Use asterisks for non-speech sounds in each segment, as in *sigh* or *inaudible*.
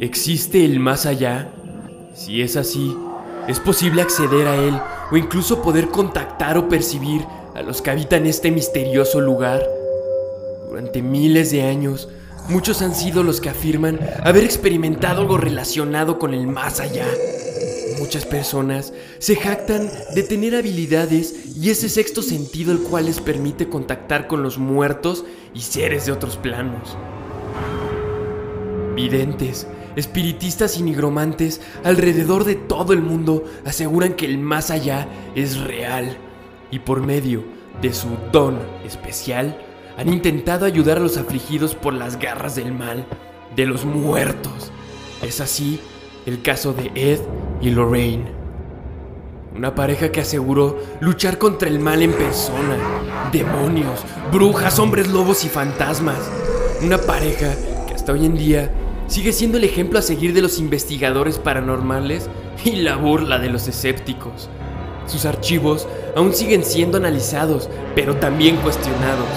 ¿Existe el más allá? Si es así, ¿es posible acceder a él o incluso poder contactar o percibir a los que habitan este misterioso lugar? Durante miles de años, muchos han sido los que afirman haber experimentado algo relacionado con el más allá. Muchas personas se jactan de tener habilidades y ese sexto sentido el cual les permite contactar con los muertos y seres de otros planos. Videntes, espiritistas y nigromantes alrededor de todo el mundo aseguran que el más allá es real y por medio de su don especial han intentado ayudar a los afligidos por las garras del mal, de los muertos. Es así el caso de Ed y Lorraine. Una pareja que aseguró luchar contra el mal en persona, demonios, brujas, hombres lobos y fantasmas. Una pareja que hasta hoy en día sigue siendo el ejemplo a seguir de los investigadores paranormales y la burla de los escépticos. Sus archivos aún siguen siendo analizados, pero también cuestionados.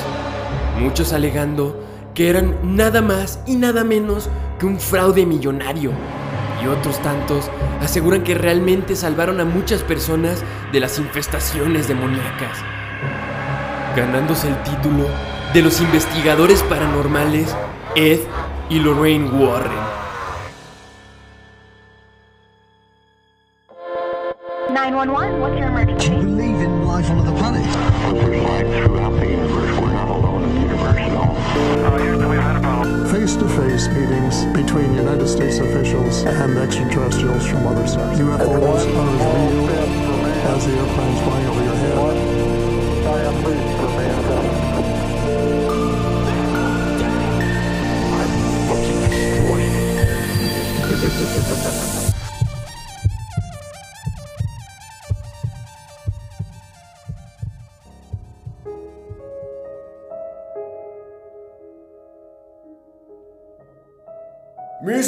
Muchos alegando que eran nada más y nada menos que un fraude millonario. Y otros tantos aseguran que realmente salvaron a muchas personas de las infestaciones demoníacas, ganándose el título de los investigadores paranormales Ed y Lorraine Warren.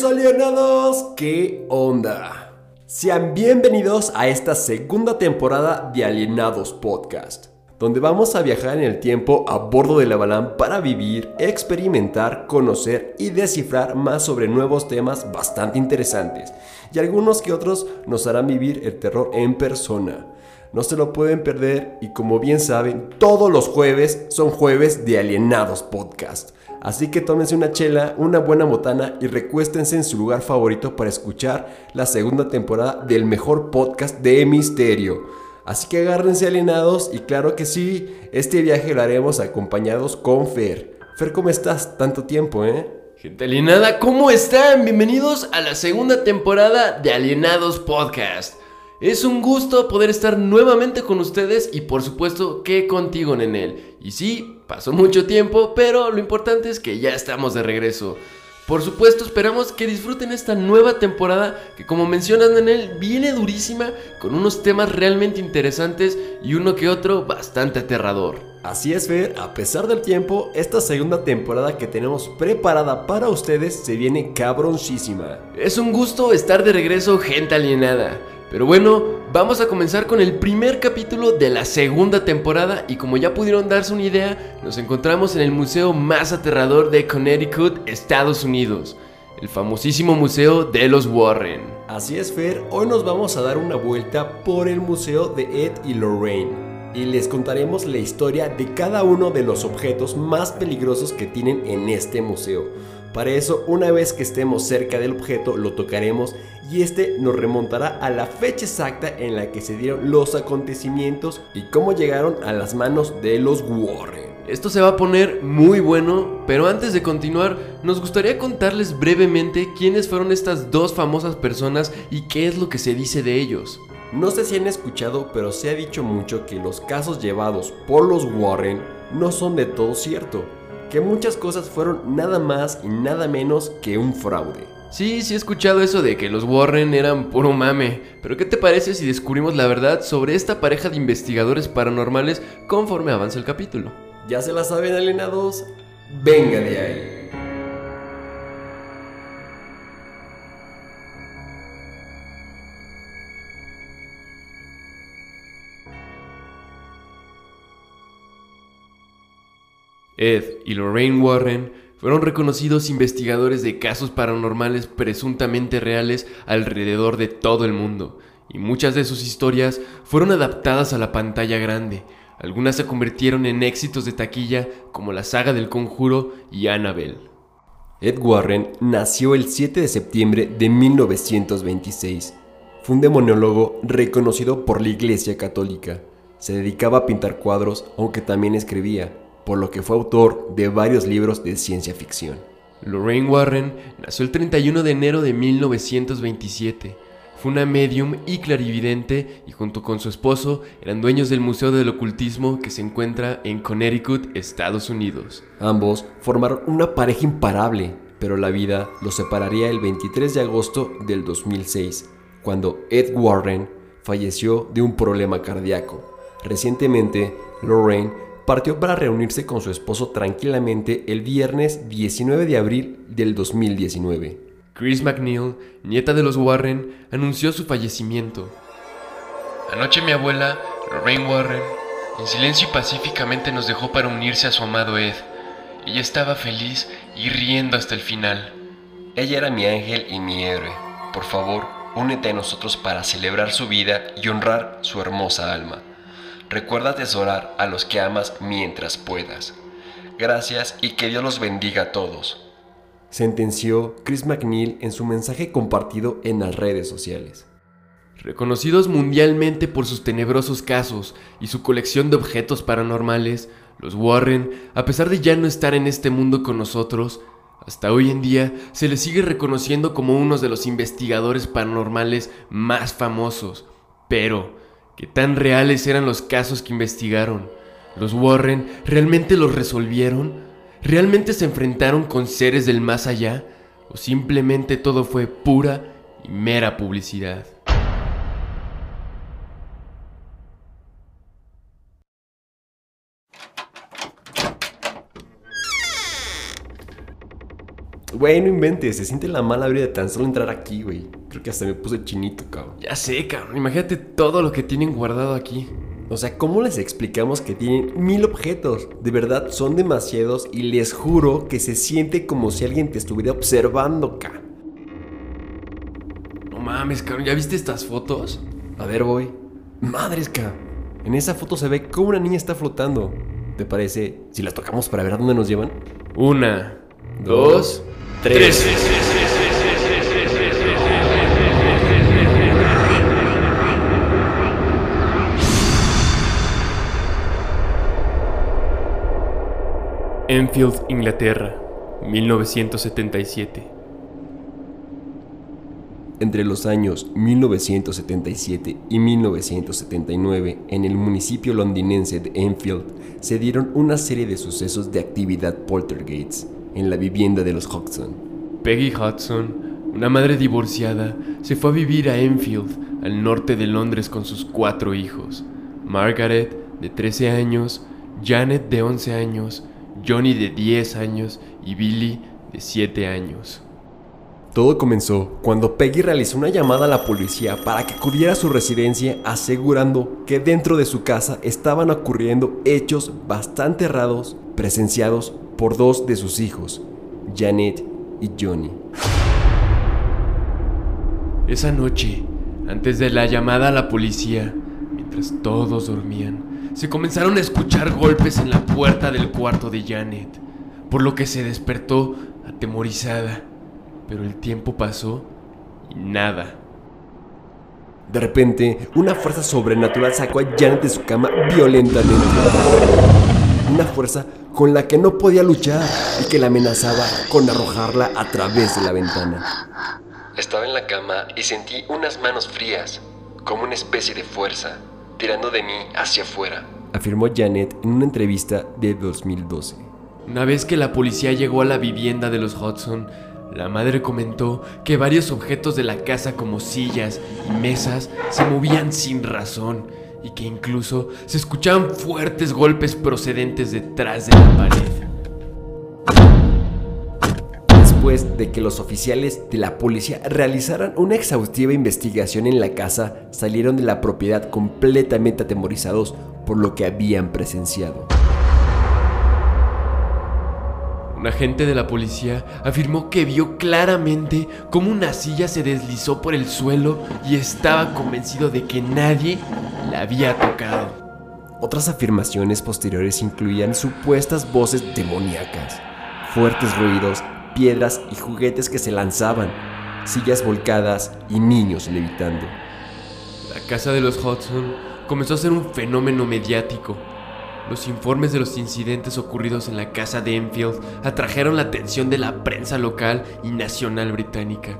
Alienados, ¿qué onda? Sean bienvenidos a esta segunda temporada de Alienados Podcast, donde vamos a viajar en el tiempo a bordo del Avalán para vivir, experimentar, conocer y descifrar más sobre nuevos temas bastante interesantes, y algunos que otros nos harán vivir el terror en persona. No se lo pueden perder y como bien saben, todos los jueves son jueves de Alienados Podcast. Así que tómense una chela, una buena botana y recuéstense en su lugar favorito para escuchar la segunda temporada del mejor podcast de misterio. Así que agárrense alienados y claro que sí, este viaje lo haremos acompañados con Fer. Fer, ¿cómo estás? Tanto tiempo, ¿eh? Gente alienada, ¿cómo están? Bienvenidos a la segunda temporada de Alienados Podcast. Es un gusto poder estar nuevamente con ustedes y por supuesto que contigo, Nenel. Y sí, pasó mucho tiempo, pero lo importante es que ya estamos de regreso. Por supuesto, esperamos que disfruten esta nueva temporada que como mencionas, Nenel, viene durísima con unos temas realmente interesantes y uno que otro bastante aterrador. Así es, Fer, a pesar del tiempo, esta segunda temporada que tenemos preparada para ustedes se viene cabroncísima. Es un gusto estar de regreso, gente alienada. Pero bueno, vamos a comenzar con el primer capítulo de la segunda temporada y como ya pudieron darse una idea, nos encontramos en el museo más aterrador de Connecticut, Estados Unidos, el famosísimo Museo de los Warren. Así es, Fer, hoy nos vamos a dar una vuelta por el museo de Ed y Lorraine y les contaremos la historia de cada uno de los objetos más peligrosos que tienen en este museo. Para eso, una vez que estemos cerca del objeto, lo tocaremos y este nos remontará a la fecha exacta en la que se dieron los acontecimientos y cómo llegaron a las manos de los Warren. Esto se va a poner muy bueno, pero antes de continuar, nos gustaría contarles brevemente quiénes fueron estas dos famosas personas y qué es lo que se dice de ellos. No sé si han escuchado, pero se ha dicho mucho que los casos llevados por los Warren no son de todo cierto, que muchas cosas fueron nada más y nada menos que un fraude. Sí, sí he escuchado eso de que los Warren eran puro mame, pero ¿qué te parece si descubrimos la verdad sobre esta pareja de investigadores paranormales conforme avanza el capítulo? ¿Ya se la saben alienados? Venga de ahí. Ed y Lorraine Warren fueron reconocidos investigadores de casos paranormales presuntamente reales alrededor de todo el mundo, y muchas de sus historias fueron adaptadas a la pantalla grande. Algunas se convirtieron en éxitos de taquilla como la saga del conjuro y Annabelle. Ed Warren nació el 7 de septiembre de 1926. Fue un demoniólogo reconocido por la Iglesia Católica. Se dedicaba a pintar cuadros, aunque también escribía, por lo que fue autor de varios libros de ciencia ficción. Lorraine Warren nació el 31 de enero de 1927. Fue una medium y clarividente y junto con su esposo eran dueños del Museo del Ocultismo que se encuentra en Connecticut, Estados Unidos. Ambos formaron una pareja imparable, pero la vida los separaría el 23 de agosto del 2006, cuando Ed Warren falleció de un problema cardíaco. Recientemente, Lorraine partió para reunirse con su esposo tranquilamente el viernes 19 de abril del 2019. Chris McNeil, nieta de los Warren, anunció su fallecimiento. Anoche mi abuela, Lorraine Warren, en silencio y pacíficamente nos dejó para unirse a su amado Ed. Ella estaba feliz y riendo hasta el final. Ella era mi ángel y mi héroe. Por favor, únete a nosotros para celebrar su vida y honrar su hermosa alma. Recuerda atesorar a los que amas mientras puedas. Gracias y que Dios los bendiga a todos sentenció Chris McNeil en su mensaje compartido en las redes sociales. Reconocidos mundialmente por sus tenebrosos casos y su colección de objetos paranormales, los Warren, a pesar de ya no estar en este mundo con nosotros, hasta hoy en día se les sigue reconociendo como uno de los investigadores paranormales más famosos. Pero, ¿qué tan reales eran los casos que investigaron? ¿Los Warren realmente los resolvieron? ¿Realmente se enfrentaron con seres del más allá? ¿O simplemente todo fue pura y mera publicidad? Güey, no inventes, se siente la mala vida de tan solo entrar aquí, güey. Creo que hasta me puse chinito, cabrón. Ya sé, cabrón. Imagínate todo lo que tienen guardado aquí. O sea, ¿cómo les explicamos que tienen mil objetos? De verdad, son demasiados y les juro que se siente como si alguien te estuviera observando, ca. No mames, cabrón, ¿ya viste estas fotos? A ver, voy. Madres, ca. En esa foto se ve como una niña está flotando. ¿Te parece si las tocamos para ver a dónde nos llevan? Una, dos, tres. Enfield, Inglaterra, 1977. Entre los años 1977 y 1979, en el municipio londinense de Enfield, se dieron una serie de sucesos de actividad poltergeist en la vivienda de los Hodgson. Peggy Hudson, una madre divorciada, se fue a vivir a Enfield, al norte de Londres, con sus cuatro hijos. Margaret, de 13 años, Janet, de 11 años, Johnny de 10 años y Billy de 7 años. Todo comenzó cuando Peggy realizó una llamada a la policía para que acudiera a su residencia asegurando que dentro de su casa estaban ocurriendo hechos bastante raros presenciados por dos de sus hijos, Janet y Johnny. Esa noche, antes de la llamada a la policía, mientras todos dormían, se comenzaron a escuchar golpes en la puerta del cuarto de Janet, por lo que se despertó atemorizada. Pero el tiempo pasó y nada. De repente, una fuerza sobrenatural sacó a Janet de su cama violentamente. Una fuerza con la que no podía luchar y que la amenazaba con arrojarla a través de la ventana. Estaba en la cama y sentí unas manos frías, como una especie de fuerza tirando de mí hacia afuera, afirmó Janet en una entrevista de 2012. Una vez que la policía llegó a la vivienda de los Hudson, la madre comentó que varios objetos de la casa como sillas y mesas se movían sin razón y que incluso se escuchaban fuertes golpes procedentes detrás de la pared después de que los oficiales de la policía realizaran una exhaustiva investigación en la casa, salieron de la propiedad completamente atemorizados por lo que habían presenciado. Un agente de la policía afirmó que vio claramente cómo una silla se deslizó por el suelo y estaba convencido de que nadie la había tocado. Otras afirmaciones posteriores incluían supuestas voces demoníacas, fuertes ruidos, piedras y juguetes que se lanzaban, sillas volcadas y niños levitando. La casa de los Hudson comenzó a ser un fenómeno mediático. Los informes de los incidentes ocurridos en la casa de Enfield atrajeron la atención de la prensa local y nacional británica,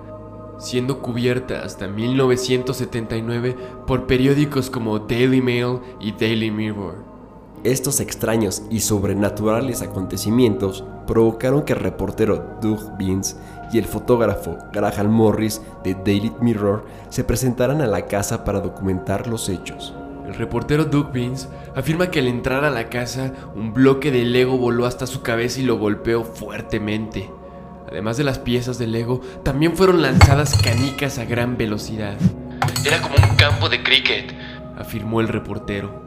siendo cubierta hasta 1979 por periódicos como Daily Mail y Daily Mirror. Estos extraños y sobrenaturales acontecimientos provocaron que el reportero Doug Beans y el fotógrafo Graham Morris de Daily Mirror se presentaran a la casa para documentar los hechos. El reportero Doug Beans afirma que al entrar a la casa, un bloque de Lego voló hasta su cabeza y lo golpeó fuertemente. Además de las piezas de Lego, también fueron lanzadas canicas a gran velocidad. Era como un campo de cricket, afirmó el reportero.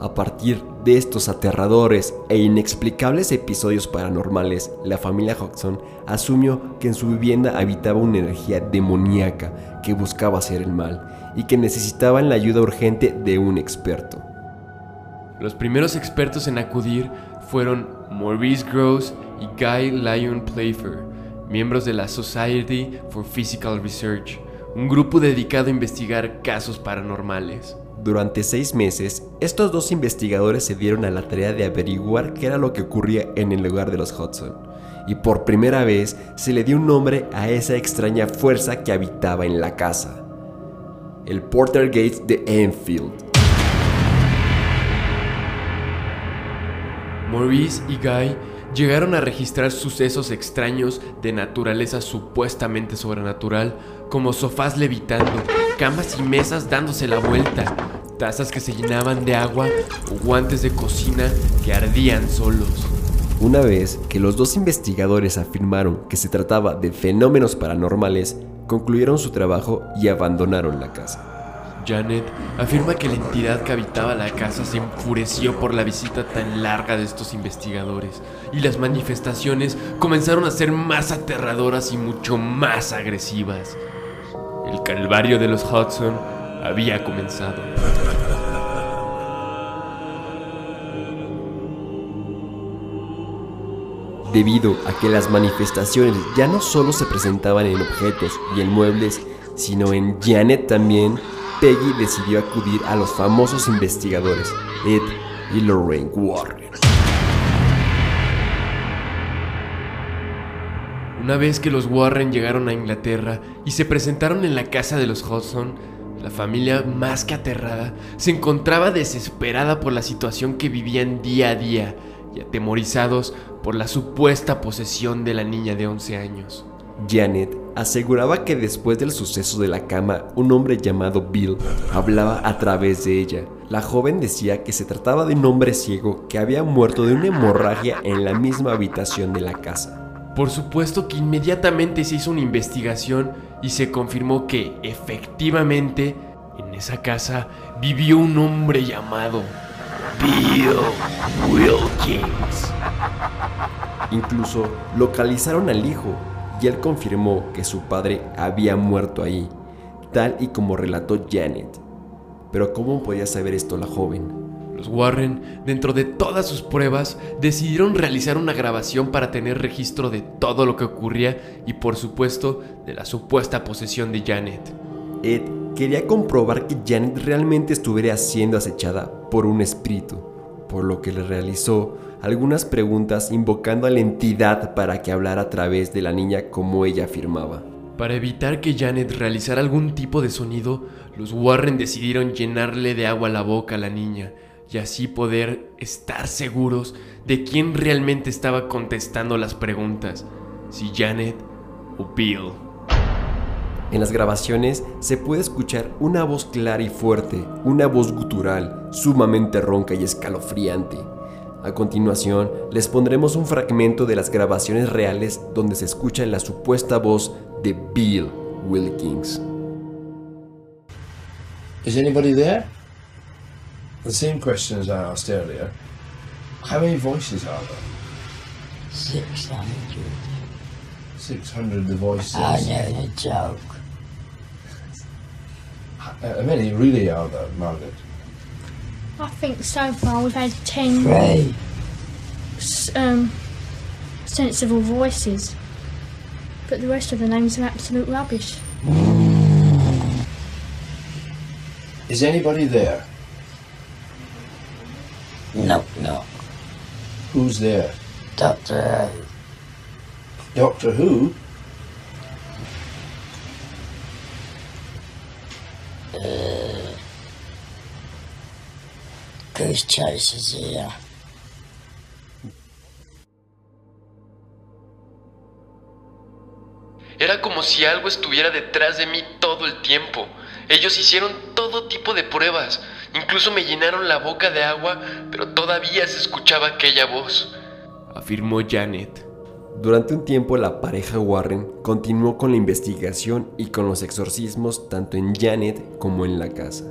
A partir de estos aterradores e inexplicables episodios paranormales, la familia Hodgson asumió que en su vivienda habitaba una energía demoníaca que buscaba hacer el mal y que necesitaban la ayuda urgente de un experto. Los primeros expertos en acudir fueron Maurice Gross y Guy Lyon Playfair, miembros de la Society for Physical Research, un grupo dedicado a investigar casos paranormales. Durante seis meses, estos dos investigadores se dieron a la tarea de averiguar qué era lo que ocurría en el lugar de los Hudson, y por primera vez se le dio un nombre a esa extraña fuerza que habitaba en la casa, el Porter Gate de Enfield. Maurice y Guy llegaron a registrar sucesos extraños de naturaleza supuestamente sobrenatural, como sofás levitando, camas y mesas dándose la vuelta, tazas que se llenaban de agua o guantes de cocina que ardían solos. Una vez que los dos investigadores afirmaron que se trataba de fenómenos paranormales, concluyeron su trabajo y abandonaron la casa. Janet afirma que la entidad que habitaba la casa se enfureció por la visita tan larga de estos investigadores y las manifestaciones comenzaron a ser más aterradoras y mucho más agresivas. El calvario de los Hudson había comenzado. Debido a que las manifestaciones ya no solo se presentaban en objetos y en muebles, sino en Janet también, Peggy decidió acudir a los famosos investigadores Ed y Lorraine Warren. Una vez que los Warren llegaron a Inglaterra y se presentaron en la casa de los Hudson, la familia, más que aterrada, se encontraba desesperada por la situación que vivían día a día y atemorizados por la supuesta posesión de la niña de 11 años. Janet aseguraba que después del suceso de la cama, un hombre llamado Bill hablaba a través de ella. La joven decía que se trataba de un hombre ciego que había muerto de una hemorragia en la misma habitación de la casa. Por supuesto que inmediatamente se hizo una investigación y se confirmó que efectivamente en esa casa vivió un hombre llamado Bill Wilkins. Incluso localizaron al hijo y él confirmó que su padre había muerto ahí, tal y como relató Janet. Pero ¿cómo podía saber esto la joven? Los Warren, dentro de todas sus pruebas, decidieron realizar una grabación para tener registro de todo lo que ocurría y por supuesto de la supuesta posesión de Janet. Ed quería comprobar que Janet realmente estuviera siendo acechada por un espíritu, por lo que le realizó algunas preguntas invocando a la entidad para que hablara a través de la niña como ella afirmaba. Para evitar que Janet realizara algún tipo de sonido, los Warren decidieron llenarle de agua la boca a la niña y así poder estar seguros de quién realmente estaba contestando las preguntas, si Janet o Bill. En las grabaciones se puede escuchar una voz clara y fuerte, una voz gutural, sumamente ronca y escalofriante. A continuación, les pondremos un fragmento de las grabaciones reales donde se escucha la supuesta voz de Bill Wilkins. Is anybody there? The same question as I asked earlier. How many voices are there? 600. 600 voices. I know the joke. How many really are there, Margaret? I think so far we've had 10 Three. um, sensible voices. But the rest of the names are absolute rubbish. Is anybody there? No, no. Who's there? Doctor Doctor Who? Goose Chaser's here. Era como si algo estuviera detrás de mí todo el tiempo. Ellos hicieron todo tipo de pruebas. Incluso me llenaron la boca de agua, pero todavía se escuchaba aquella voz. Afirmó Janet. Durante un tiempo la pareja Warren continuó con la investigación y con los exorcismos tanto en Janet como en la casa.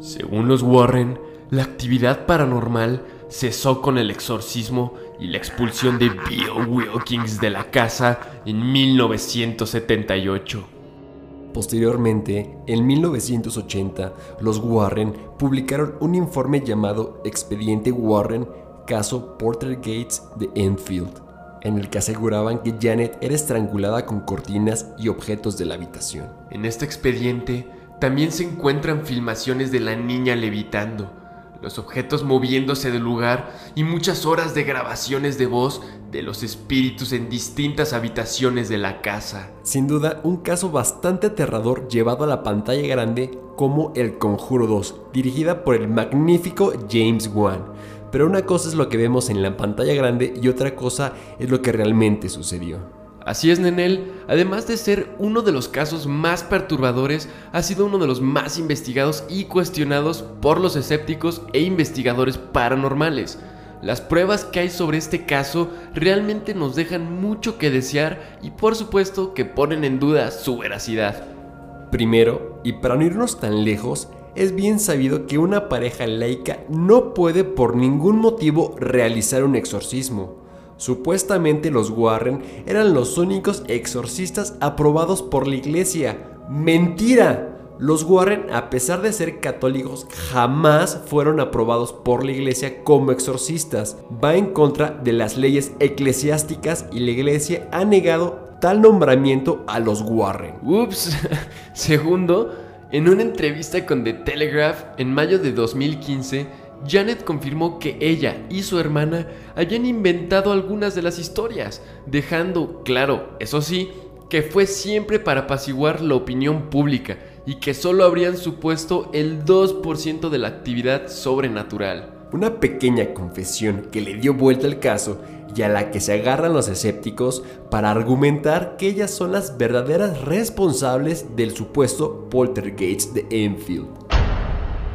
Según los Warren, la actividad paranormal cesó con el exorcismo y la expulsión de Bill Wilkins de la casa en 1978. Posteriormente, en 1980, los Warren publicaron un informe llamado Expediente Warren, caso Porter Gates de Enfield, en el que aseguraban que Janet era estrangulada con cortinas y objetos de la habitación. En este expediente también se encuentran filmaciones de la niña levitando, los objetos moviéndose del lugar y muchas horas de grabaciones de voz de los espíritus en distintas habitaciones de la casa. Sin duda, un caso bastante aterrador llevado a la pantalla grande como El Conjuro 2, dirigida por el magnífico James Wan. Pero una cosa es lo que vemos en la pantalla grande y otra cosa es lo que realmente sucedió. Así es, Nenel, además de ser uno de los casos más perturbadores, ha sido uno de los más investigados y cuestionados por los escépticos e investigadores paranormales. Las pruebas que hay sobre este caso realmente nos dejan mucho que desear y por supuesto que ponen en duda su veracidad. Primero, y para no irnos tan lejos, es bien sabido que una pareja laica no puede por ningún motivo realizar un exorcismo. Supuestamente los Warren eran los únicos exorcistas aprobados por la iglesia. ¡Mentira! Los Warren, a pesar de ser católicos, jamás fueron aprobados por la iglesia como exorcistas. Va en contra de las leyes eclesiásticas y la iglesia ha negado tal nombramiento a los Warren. Ups. *laughs* Segundo, en una entrevista con The Telegraph en mayo de 2015, Janet confirmó que ella y su hermana habían inventado algunas de las historias, dejando claro, eso sí, que fue siempre para apaciguar la opinión pública y que solo habrían supuesto el 2% de la actividad sobrenatural. Una pequeña confesión que le dio vuelta al caso y a la que se agarran los escépticos para argumentar que ellas son las verdaderas responsables del supuesto poltergeist de Enfield.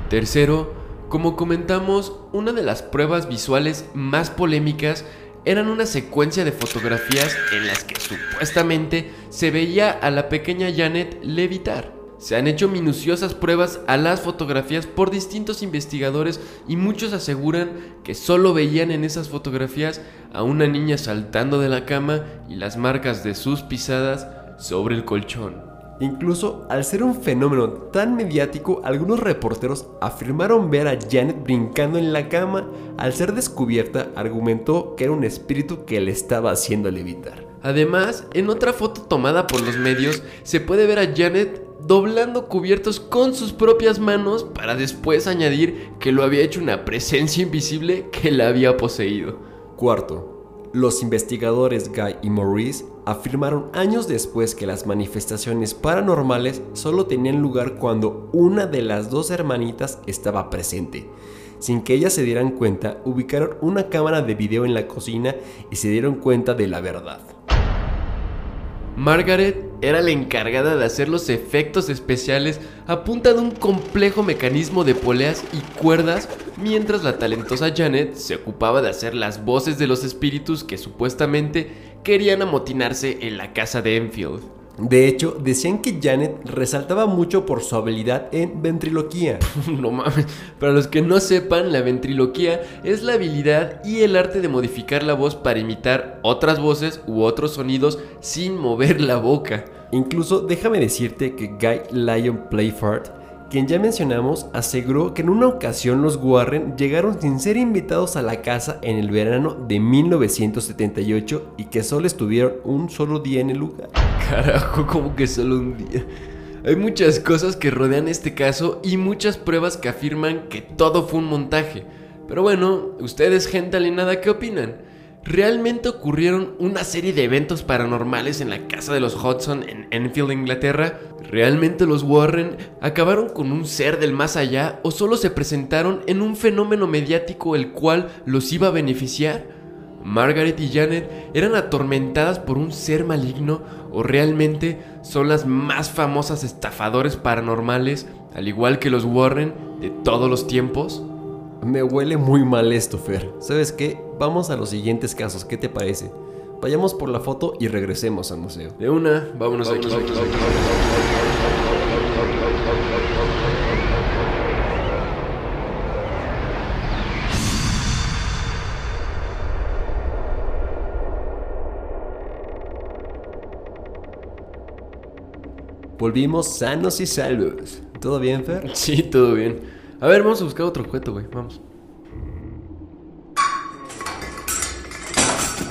Tercero, como comentamos, una de las pruebas visuales más polémicas eran una secuencia de fotografías en las que supuestamente se veía a la pequeña Janet levitar. Se han hecho minuciosas pruebas a las fotografías por distintos investigadores y muchos aseguran que solo veían en esas fotografías a una niña saltando de la cama y las marcas de sus pisadas sobre el colchón. Incluso al ser un fenómeno tan mediático, algunos reporteros afirmaron ver a Janet brincando en la cama. Al ser descubierta, argumentó que era un espíritu que le estaba haciendo levitar. Además, en otra foto tomada por los medios, se puede ver a Janet doblando cubiertos con sus propias manos para después añadir que lo había hecho una presencia invisible que la había poseído. Cuarto, los investigadores Guy y Maurice afirmaron años después que las manifestaciones paranormales solo tenían lugar cuando una de las dos hermanitas estaba presente. Sin que ellas se dieran cuenta, ubicaron una cámara de video en la cocina y se dieron cuenta de la verdad. Margaret era la encargada de hacer los efectos especiales a punta de un complejo mecanismo de poleas y cuerdas, mientras la talentosa Janet se ocupaba de hacer las voces de los espíritus que supuestamente querían amotinarse en la casa de Enfield. De hecho, decían que Janet resaltaba mucho por su habilidad en ventriloquía. *laughs* no mames. Para los que no sepan, la ventriloquía es la habilidad y el arte de modificar la voz para imitar otras voces u otros sonidos sin mover la boca. Incluso déjame decirte que Guy Lyon Playford, quien ya mencionamos, aseguró que en una ocasión los Warren llegaron sin ser invitados a la casa en el verano de 1978 y que solo estuvieron un solo día en el lugar. Carajo, como que solo un día. Hay muchas cosas que rodean este caso y muchas pruebas que afirman que todo fue un montaje. Pero bueno, ustedes, gente alienada, ¿qué opinan? ¿Realmente ocurrieron una serie de eventos paranormales en la casa de los Hudson en Enfield, Inglaterra? ¿Realmente los Warren acabaron con un ser del más allá o solo se presentaron en un fenómeno mediático el cual los iba a beneficiar? Margaret y Janet eran atormentadas por un ser maligno o realmente son las más famosas estafadores paranormales, al igual que los Warren de todos los tiempos? Me huele muy mal esto, Fer. ¿Sabes qué? Vamos a los siguientes casos, ¿qué te parece? Vayamos por la foto y regresemos al museo. De una, vámonos, vámonos, vámonos, vámonos. Volvimos sanos y salvos. ¿Todo bien, Fer? *laughs* Sí, todo bien. A ver, vamos a buscar otro objeto, güey. Vamos.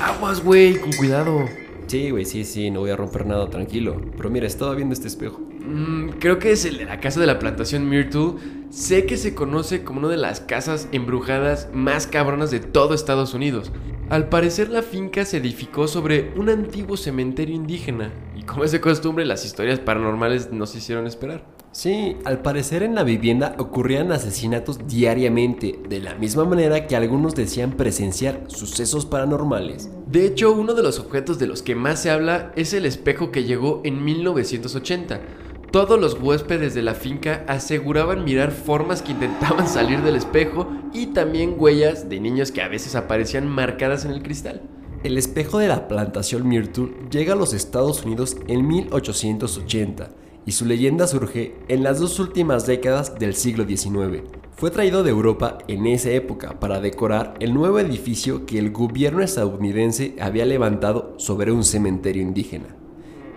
Aguas, güey, con cuidado. Sí, güey, sí, sí, no voy a romper nada, tranquilo. Pero mira, estaba viendo este espejo. Mm, creo que es el de la casa de la plantación Myrtle. Sé que se conoce como una de las casas embrujadas más cabronas de todo Estados Unidos. Al parecer la finca se edificó sobre un antiguo cementerio indígena. Como es de costumbre, las historias paranormales no se hicieron esperar. Sí, al parecer en la vivienda ocurrían asesinatos diariamente, de la misma manera que algunos decían presenciar sucesos paranormales. De hecho, uno de los objetos de los que más se habla es el espejo que llegó en 1980. Todos los huéspedes de la finca aseguraban mirar formas que intentaban *laughs* salir del espejo y también huellas de niños que a veces aparecían marcadas en el cristal. El espejo de la plantación Myrtle llega a los Estados Unidos en 1880 y su leyenda surge en las dos últimas décadas del siglo XIX. Fue traído de Europa en esa época para decorar el nuevo edificio que el gobierno estadounidense había levantado sobre un cementerio indígena.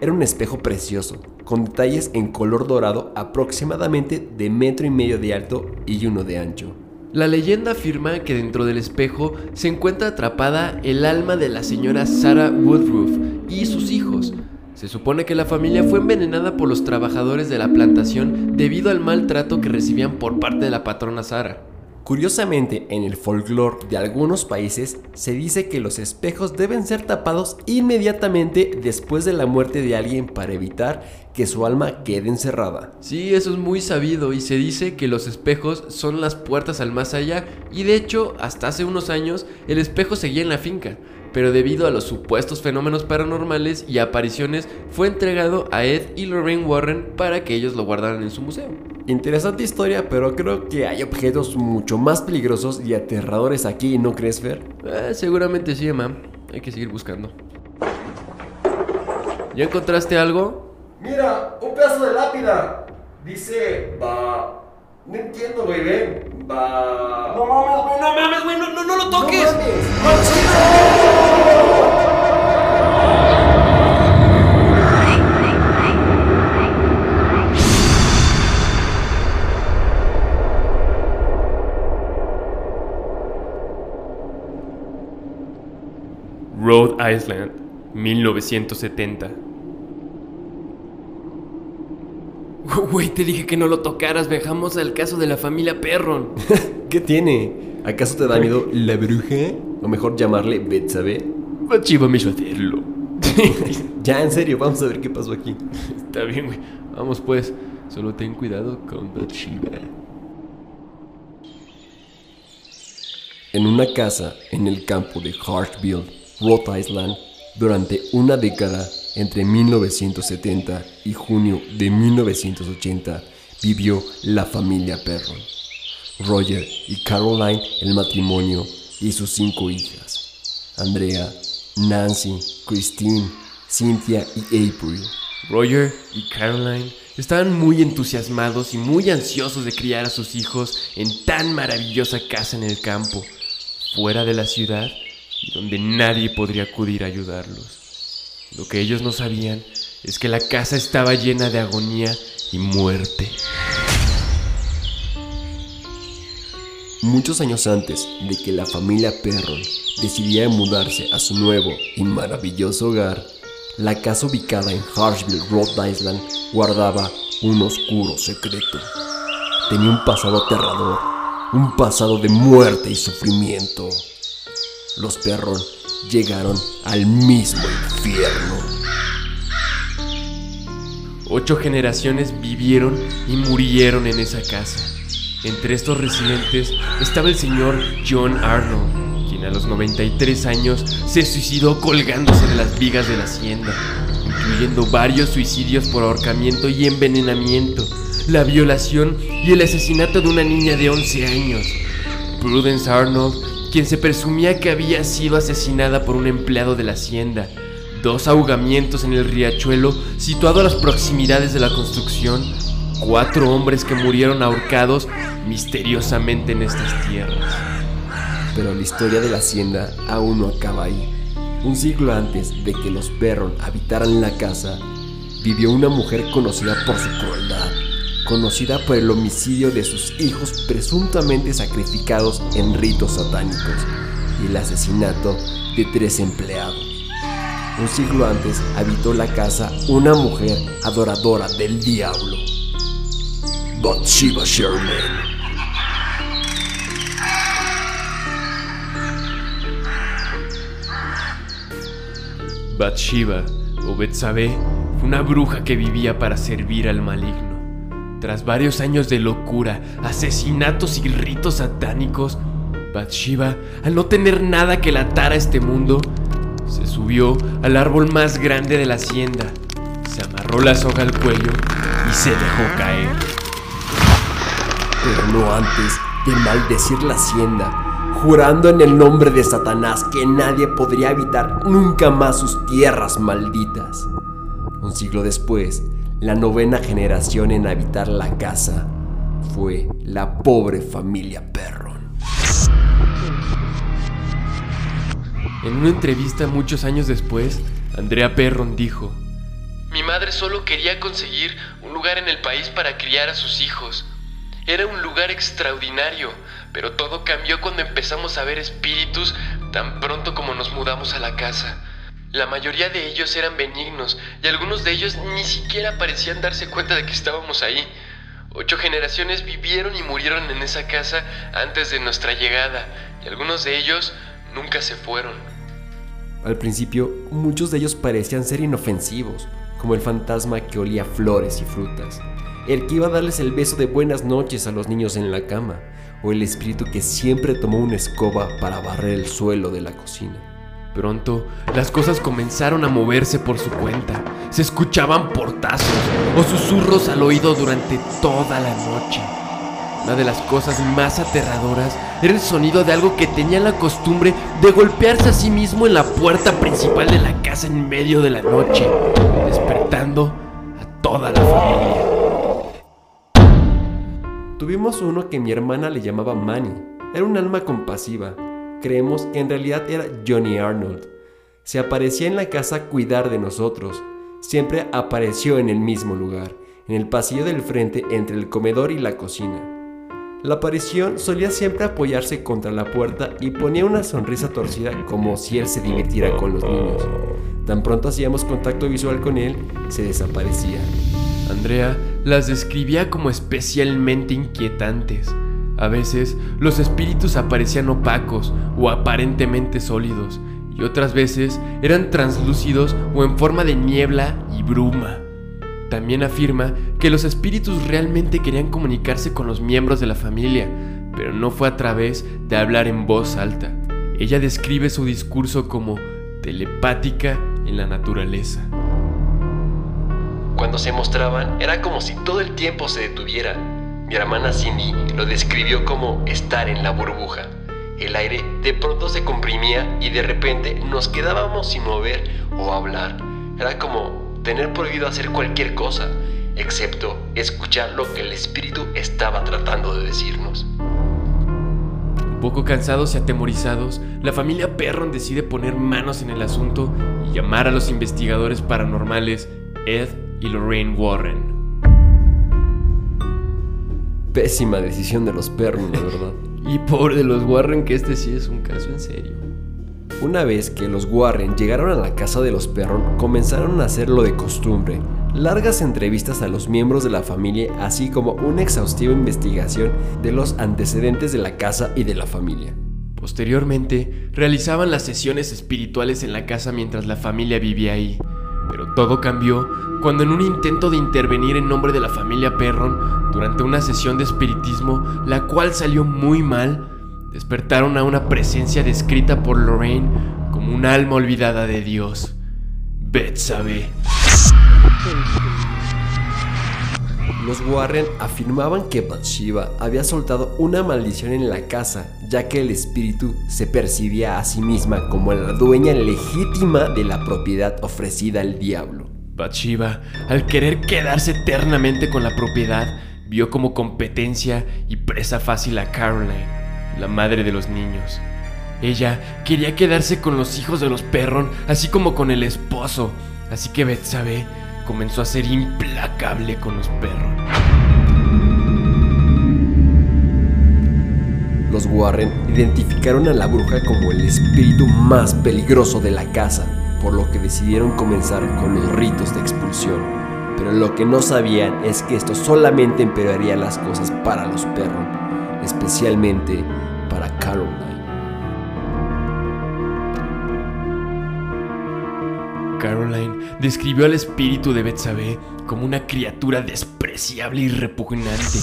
Era un espejo precioso, con detalles en color dorado aproximadamente de metro y medio de alto y uno de ancho. La leyenda afirma que dentro del espejo se encuentra atrapada el alma de la señora Sarah Woodruff y sus hijos, se supone que la familia fue envenenada por los trabajadores de la plantación debido al maltrato que recibían por parte de la patrona Sara. Curiosamente, en el folclore de algunos países se dice que los espejos deben ser tapados inmediatamente después de la muerte de alguien para evitar que su alma quede encerrada. Sí, eso es muy sabido y se dice que los espejos son las puertas al más allá y de hecho hasta hace unos años el espejo seguía en la finca pero debido a los supuestos fenómenos paranormales y apariciones fue entregado a Ed y Lorraine Warren para que ellos lo guardaran en su museo. Interesante historia, pero creo que hay objetos mucho más peligrosos y aterradores aquí, ¿no crees, Fer? Eh, seguramente sí, Emma. Hay que seguir buscando. ¿Ya encontraste algo? Mira, un pedazo de lápida. Dice, va... No entiendo, güey, ven. Va... No mames, güey, no mames, güey, no, no, no lo toques. No mames. Rhode Island, 1970. Güey, te dije que no lo tocaras. Viajamos al caso de la familia Perron. *laughs* ¿Qué tiene? ¿Acaso te da miedo la bruja? O mejor llamarle Betsabe. Me hizo hacerlo. *laughs* ya, en serio, vamos a ver qué pasó aquí. Está bien, güey. Vamos pues. Solo ten cuidado con Bathsheba. En una casa en el campo de Hartville, Rhode Island, durante una década entre 1970 y junio de 1980 vivió la familia Perron. Roger y Caroline, el matrimonio y sus cinco hijas. Andrea, Nancy, Christine, Cynthia y April. Roger y Caroline estaban muy entusiasmados y muy ansiosos de criar a sus hijos en tan maravillosa casa en el campo, fuera de la ciudad donde nadie podría acudir a ayudarlos. Lo que ellos no sabían es que la casa estaba llena de agonía y muerte. Muchos años antes de que la familia Perron decidiera mudarse a su nuevo y maravilloso hogar, la casa ubicada en Harshville, Rhode Island, guardaba un oscuro secreto. Tenía un pasado aterrador, un pasado de muerte y sufrimiento. Los Perron llegaron al mismo infierno. Ocho generaciones vivieron y murieron en esa casa. Entre estos residentes estaba el señor John Arnold, quien a los 93 años se suicidó colgándose de las vigas de la hacienda, incluyendo varios suicidios por ahorcamiento y envenenamiento, la violación y el asesinato de una niña de 11 años. Prudence Arnold, quien se presumía que había sido asesinada por un empleado de la hacienda, dos ahogamientos en el riachuelo situado a las proximidades de la construcción, cuatro hombres que murieron ahorcados misteriosamente en estas tierras. Pero la historia de la hacienda aún no acaba ahí. Un siglo antes de que los Perron habitaran la casa, vivió una mujer conocida por su crueldad, conocida por el homicidio de sus hijos presuntamente sacrificados en ritos satánicos y el asesinato de tres empleados. Un siglo antes habitó la casa una mujer adoradora del diablo, Bathsheba Sherman. Bathsheba, o Betsabé, fue una bruja que vivía para servir al maligno. Tras varios años de locura, asesinatos y ritos satánicos, Bathsheba, al no tener nada que la atara a este mundo, se subió al árbol más grande de la hacienda, se amarró la soga al cuello y se dejó caer. Pero no antes de maldecir la hacienda, jurando en el nombre de Satanás que nadie podría habitar nunca más sus tierras malditas. Un siglo después, la novena generación en habitar la casa fue la pobre familia Perron. En una entrevista muchos años después, Andrea Perron dijo, Mi madre solo quería conseguir un lugar en el país para criar a sus hijos. Era un lugar extraordinario, pero todo cambió cuando empezamos a ver espíritus tan pronto como nos mudamos a la casa. La mayoría de ellos eran benignos y algunos de ellos ni siquiera parecían darse cuenta de que estábamos ahí. Ocho generaciones vivieron y murieron en esa casa antes de nuestra llegada y algunos de ellos nunca se fueron. Al principio, muchos de ellos parecían ser inofensivos, como el fantasma que olía flores y frutas, el que iba a darles el beso de buenas noches a los niños en la cama, o el espíritu que siempre tomó una escoba para barrer el suelo de la cocina. Pronto, las cosas comenzaron a moverse por su cuenta. Se escuchaban portazos o susurros al oído durante toda la noche. Una de las cosas más aterradoras era el sonido de algo que tenía la costumbre de golpearse a sí mismo en la puerta principal de la casa en medio de la noche, despertando a toda la familia. Tuvimos uno que mi hermana le llamaba Manny. Era un alma compasiva. Creemos que en realidad era Johnny Arnold. Se aparecía en la casa a cuidar de nosotros. Siempre apareció en el mismo lugar, en el pasillo del frente entre el comedor y la cocina. La aparición solía siempre apoyarse contra la puerta y ponía una sonrisa torcida como si él se divirtiera con los niños. Tan pronto hacíamos contacto visual con él, se desaparecía. Andrea las describía como especialmente inquietantes. A veces los espíritus aparecían opacos o aparentemente sólidos, y otras veces eran translúcidos o en forma de niebla y bruma. También afirma que los espíritus realmente querían comunicarse con los miembros de la familia, pero no fue a través de hablar en voz alta. Ella describe su discurso como telepática en la naturaleza. Cuando se mostraban era como si todo el tiempo se detuviera. Mi hermana Cindy lo describió como estar en la burbuja. El aire de pronto se comprimía y de repente nos quedábamos sin mover o hablar. Era como tener prohibido hacer cualquier cosa, excepto escuchar lo que el espíritu estaba tratando de decirnos. Poco cansados y atemorizados, la familia Perron decide poner manos en el asunto y llamar a los investigadores paranormales Ed y Lorraine Warren. Pésima decisión de los Perron, la verdad. Y pobre de los Warren que este sí es un caso en serio. Una vez que los Warren llegaron a la casa de los Perron, comenzaron a hacer lo de costumbre. Largas entrevistas a los miembros de la familia, así como una exhaustiva investigación de los antecedentes de la casa y de la familia. Posteriormente, realizaban las sesiones espirituales en la casa mientras la familia vivía ahí. Pero todo cambió cuando en un intento de intervenir en nombre de la familia Perron, durante una sesión de espiritismo, la cual salió muy mal, despertaron a una presencia descrita por Lorraine como un alma olvidada de Dios, Betsabe. Los Warren afirmaban que Bathsheba había soltado una maldición en la casa, ya que el espíritu se percibía a sí misma como la dueña legítima de la propiedad ofrecida al diablo. Bathsheba, al querer quedarse eternamente con la propiedad, vio como competencia y presa fácil a Caroline, la madre de los niños. Ella quería quedarse con los hijos de los Perron, así como con el esposo, así que Betsabe comenzó a ser implacable con los Perron. Los Warren identificaron a la bruja como el espíritu más peligroso de la casa, por lo que decidieron comenzar con los ritos de expulsión. Pero lo que no sabían es que esto solamente empeoraría las cosas para los Perron, especialmente para Caroline. Caroline describió al espíritu de Betsabe como una criatura despreciable y repugnante.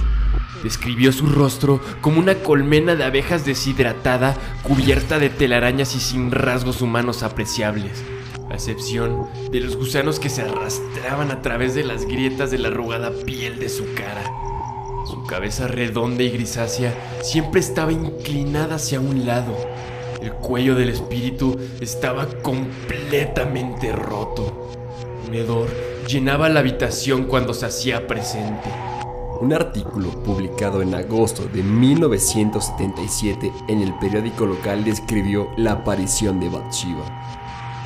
Describió su rostro como una colmena de abejas deshidratada, cubierta de telarañas y sin rasgos humanos apreciables, a excepción de los gusanos que se arrastraban a través de las grietas de la arrugada piel de su cara. Su cabeza redonda y grisácea siempre estaba inclinada hacia un lado. El cuello del espíritu estaba completamente roto. Un hedor llenaba la habitación cuando se hacía presente. Un artículo publicado en agosto de 1977 en el periódico local describió la aparición de Bathsheba.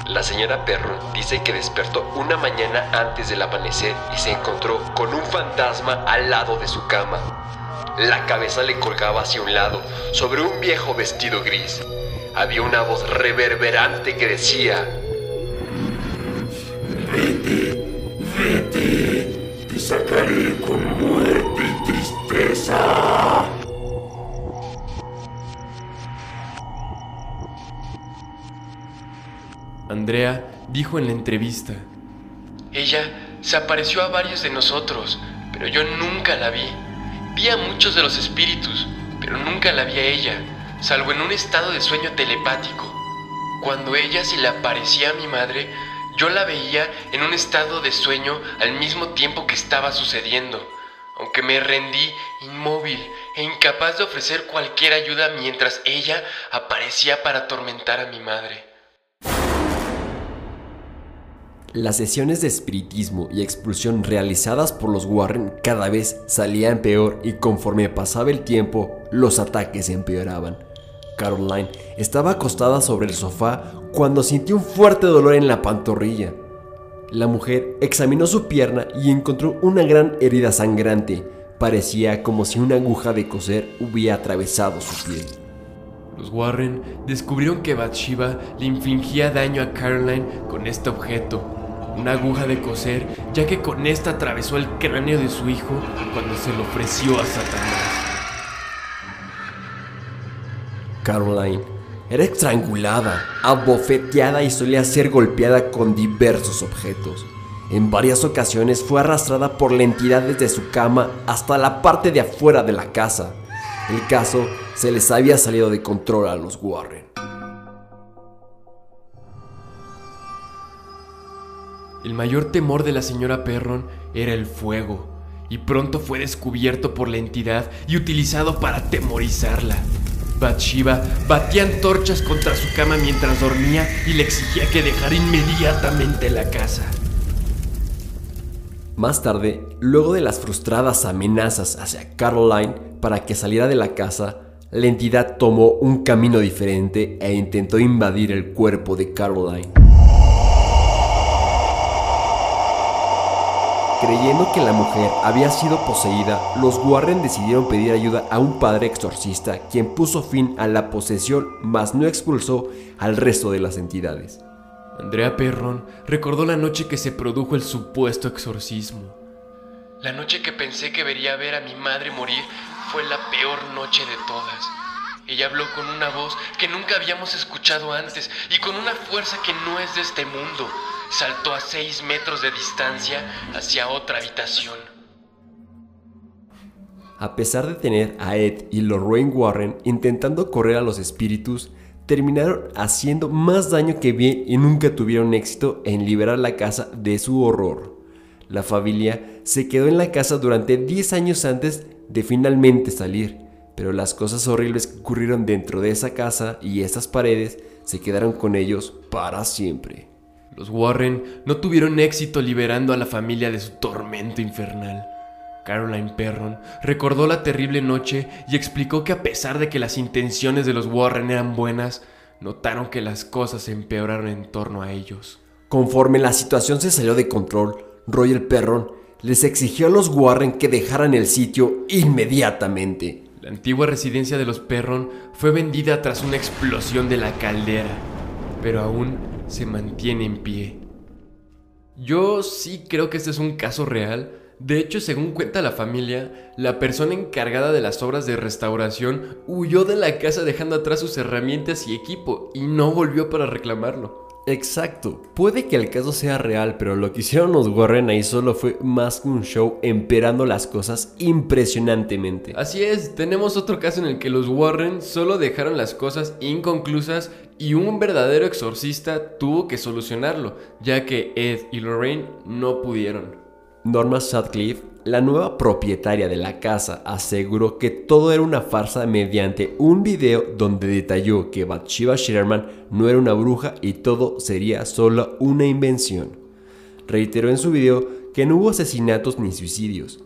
La señora Perron dice que despertó una mañana antes del amanecer y se encontró con un fantasma al lado de su cama. La cabeza le colgaba hacia un lado, sobre un viejo vestido gris. Había una voz reverberante que decía, Vete, vete, te sacaré con muerte y tristeza. Andrea dijo en la entrevista, Ella se apareció a varios de nosotros, pero yo nunca la vi. Vi a muchos de los espíritus, pero nunca la vi a ella, salvo en un estado de sueño telepático. Cuando ella se le aparecía a mi madre, yo la veía en un estado de sueño al mismo tiempo que estaba sucediendo, aunque me rendí inmóvil e incapaz de ofrecer cualquier ayuda mientras ella aparecía para atormentar a mi madre. Las sesiones de espiritismo y expulsión realizadas por los Warren cada vez salían peor y conforme pasaba el tiempo, los ataques empeoraban. Caroline estaba acostada sobre el sofá cuando sintió un fuerte dolor en la pantorrilla. La mujer examinó su pierna y encontró una gran herida sangrante. Parecía como si una aguja de coser hubiera atravesado su piel. Los Warren descubrieron que Bathsheba le infligía daño a Caroline con este objeto, una aguja de coser, ya que con esta atravesó el cráneo de su hijo cuando se lo ofreció a Satanás. Caroline era estrangulada, abofeteada y solía ser golpeada con diversos objetos. En varias ocasiones fue arrastrada por la entidad desde su cama hasta la parte de afuera de la casa. El caso se les había salido de control a los Warren. El mayor temor de la señora Perron era el fuego, y pronto fue descubierto por la entidad y utilizado para atemorizarla. Bathsheba batía antorchas contra su cama mientras dormía y le exigía que dejara inmediatamente la casa. Más tarde, luego de las frustradas amenazas hacia Caroline para que saliera de la casa, la entidad tomó un camino diferente e intentó invadir el cuerpo de Caroline. Creyendo que la mujer había sido poseída, los Warren decidieron pedir ayuda a un padre exorcista quien puso fin a la posesión, mas no expulsó al resto de las entidades. Andrea Perron recordó la noche que se produjo el supuesto exorcismo. La noche que pensé que vería ver a mi madre morir fue la peor noche de todas. Ella habló con una voz que nunca habíamos escuchado antes y con una fuerza que no es de este mundo. Saltó a seis metros de distancia hacia otra habitación. A pesar de tener a Ed y Lorraine Warren intentando correr a los espíritus, terminaron haciendo más daño que bien y nunca tuvieron éxito en liberar la casa de su horror. La familia se quedó en la casa durante 10 años antes de finalmente salir, pero las cosas horribles que ocurrieron dentro de esa casa y esas paredes se quedaron con ellos para siempre. Los Warren no tuvieron éxito liberando a la familia de su tormento infernal. Caroline Perron recordó la terrible noche y explicó que a pesar de que las intenciones de los Warren eran buenas, notaron que las cosas empeoraron en torno a ellos. Conforme la situación se salió de control, Roger Perron les exigió a los Warren que dejaran el sitio inmediatamente. La antigua residencia de los Perron fue vendida tras una explosión de la caldera, pero aún se mantiene en pie. Yo sí creo que este es un caso real. De hecho, según cuenta la familia, la persona encargada de las obras de restauración huyó de la casa dejando atrás sus herramientas y equipo y no volvió para reclamarlo. Exacto, puede que el caso sea real, pero lo que hicieron los Warren ahí solo fue más que un show emperando las cosas impresionantemente. Así es, tenemos otro caso en el que los Warren solo dejaron las cosas inconclusas y un verdadero exorcista tuvo que solucionarlo, ya que Ed y Lorraine no pudieron. Norma Sutcliffe, la nueva propietaria de la casa, aseguró que todo era una farsa mediante un video donde detalló que Bathsheba Sherman no era una bruja y todo sería solo una invención. Reiteró en su video que no hubo asesinatos ni suicidios.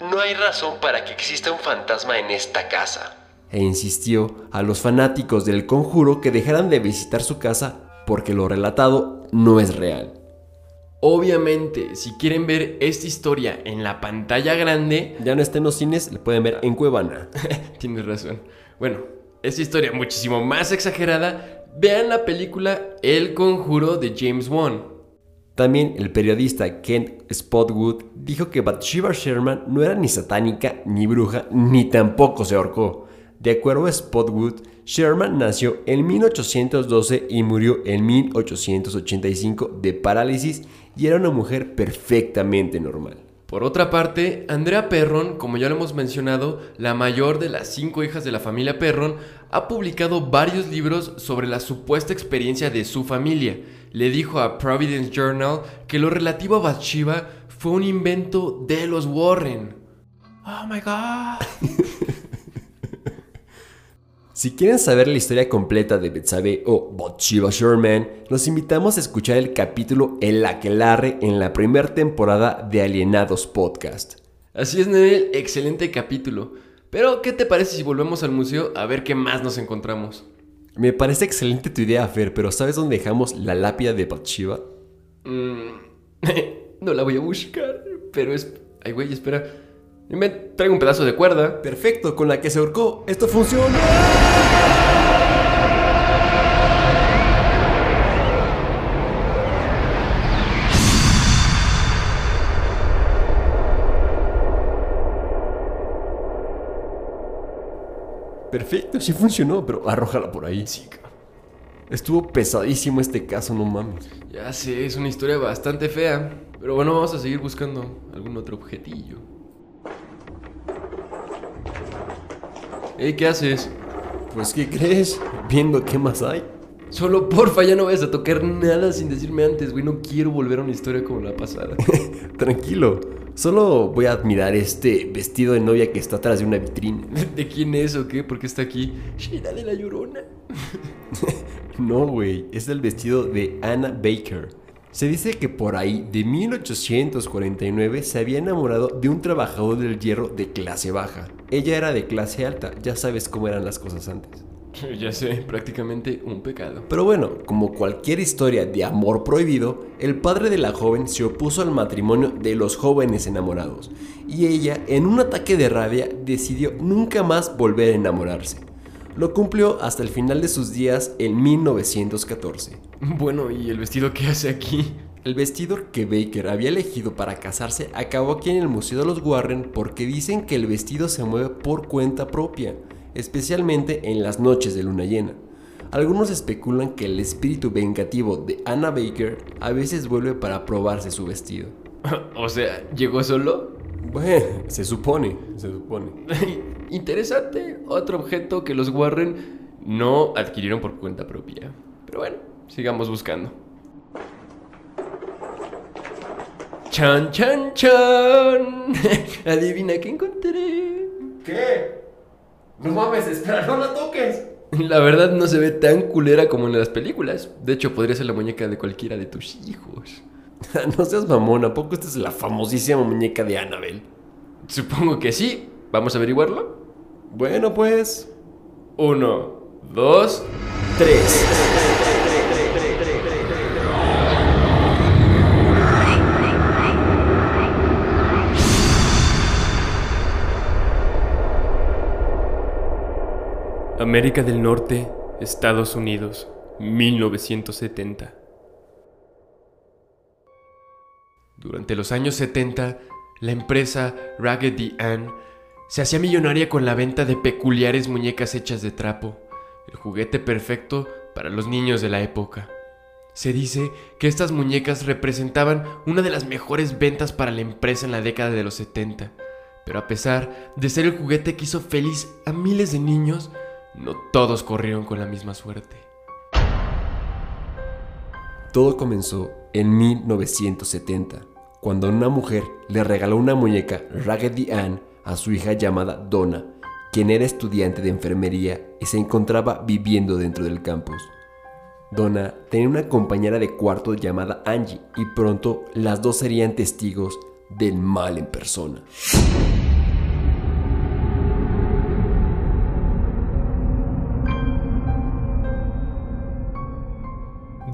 No hay razón para que exista un fantasma en esta casa. E insistió a los fanáticos del conjuro que dejaran de visitar su casa porque lo relatado no es real. Obviamente, si quieren ver esta historia en la pantalla grande, ya no está en los cines, la pueden ver en Cuevana. *laughs* Tienes razón. Bueno, esta historia muchísimo más exagerada, vean la película El Conjuro de James Wan. También el periodista Kent Spotwood dijo que Bathsheba Sherman no era ni satánica, ni bruja, ni tampoco se ahorcó. De acuerdo a Spotwood, Sherman nació en 1812 y murió en 1885 de parálisis y era una mujer perfectamente normal. Por otra parte, Andrea Perron, como ya lo hemos mencionado, la mayor de las cinco hijas de la familia Perron, ha publicado varios libros sobre la supuesta experiencia de su familia. Le dijo a Providence Journal que lo relativo a Bathsheba fue un invento de los Warren. Oh my god. *laughs* Si quieren saber la historia completa de Betsabe o Bathsheba Sherman, los invitamos a escuchar el capítulo El Aquelarre en la primera temporada de Alienados Podcast. Así es, Nel, excelente capítulo. Pero, ¿qué te parece si volvemos al museo a ver qué más nos encontramos? Me parece excelente tu idea, Fer, pero ¿sabes dónde dejamos la lápida de Bathsheba? Mm, *laughs* no la voy a buscar, pero es... Ay, güey, espera. Me traigo un pedazo de cuerda. Perfecto, con la que se ahorcó. ¡Esto funciona! Perfecto, sí funcionó, pero arrójala por ahí. Sí, Estuvo pesadísimo este caso, no mames. Ya sé, es una historia bastante fea. Pero bueno, vamos a seguir buscando algún otro objetillo. Hey, ¿qué haces? Pues, ¿qué crees? Viendo qué más hay. Solo porfa, ya no vayas a tocar nada sin decirme antes, güey. No quiero volver a una historia como la pasada. *laughs* Tranquilo. Solo voy a admirar este vestido de novia que está atrás de una vitrina. *laughs* ¿De quién es o qué? ¿Por qué está aquí? Sheila de la llorona. *laughs* no, güey. Es el vestido de Anna Baker. Se dice que por ahí de 1849 se había enamorado de un trabajador del hierro de clase baja. Ella era de clase alta, ya sabes cómo eran las cosas antes. *laughs* Ya sé, prácticamente un pecado. Pero bueno, como cualquier historia de amor prohibido, el padre de la joven se opuso al matrimonio de los jóvenes enamorados y ella, en un ataque de rabia, decidió nunca más volver a enamorarse. Lo cumplió hasta el final de sus días en 1914. *laughs* Bueno, ¿y el vestido qué hace aquí? El vestido que Baker había elegido para casarse acabó aquí en el Museo de los Warren porque dicen que el vestido se mueve por cuenta propia especialmente en las noches de luna llena. Algunos especulan que el espíritu vengativo de Anna Baker a veces vuelve para probarse su vestido. *laughs* o sea, ¿llegó solo? Bueno, se supone, se supone. *laughs* Interesante, otro objeto que los Warren no adquirieron por cuenta propia. Pero bueno, sigamos buscando. Chan, chan, chan. *laughs* Adivina qué encontré. ¿Qué? No mames, espera, no la toques. La verdad no se ve tan culera como en las películas. De hecho, podría ser la muñeca de cualquiera de tus hijos. *laughs* no seas mamón, ¿a poco esta es la famosísima muñeca de Annabelle? Supongo que sí. ¿Vamos a averiguarlo? Bueno, pues. Uno, dos, tres. América del Norte, Estados Unidos, 1970. Durante los años 70, la empresa Raggedy Ann se hacía millonaria con la venta de peculiares muñecas hechas de trapo, el juguete perfecto para los niños de la época. Se dice que estas muñecas representaban una de las mejores ventas para la empresa en la década de los 70, pero a pesar de ser el juguete que hizo feliz a miles de niños, no todos corrieron con la misma suerte. Todo comenzó en 1970, cuando una mujer le regaló una muñeca Raggedy Ann a su hija llamada Donna, quien era estudiante de enfermería y se encontraba viviendo dentro del campus. Donna tenía una compañera de cuarto llamada Angie y pronto las dos serían testigos del mal en persona.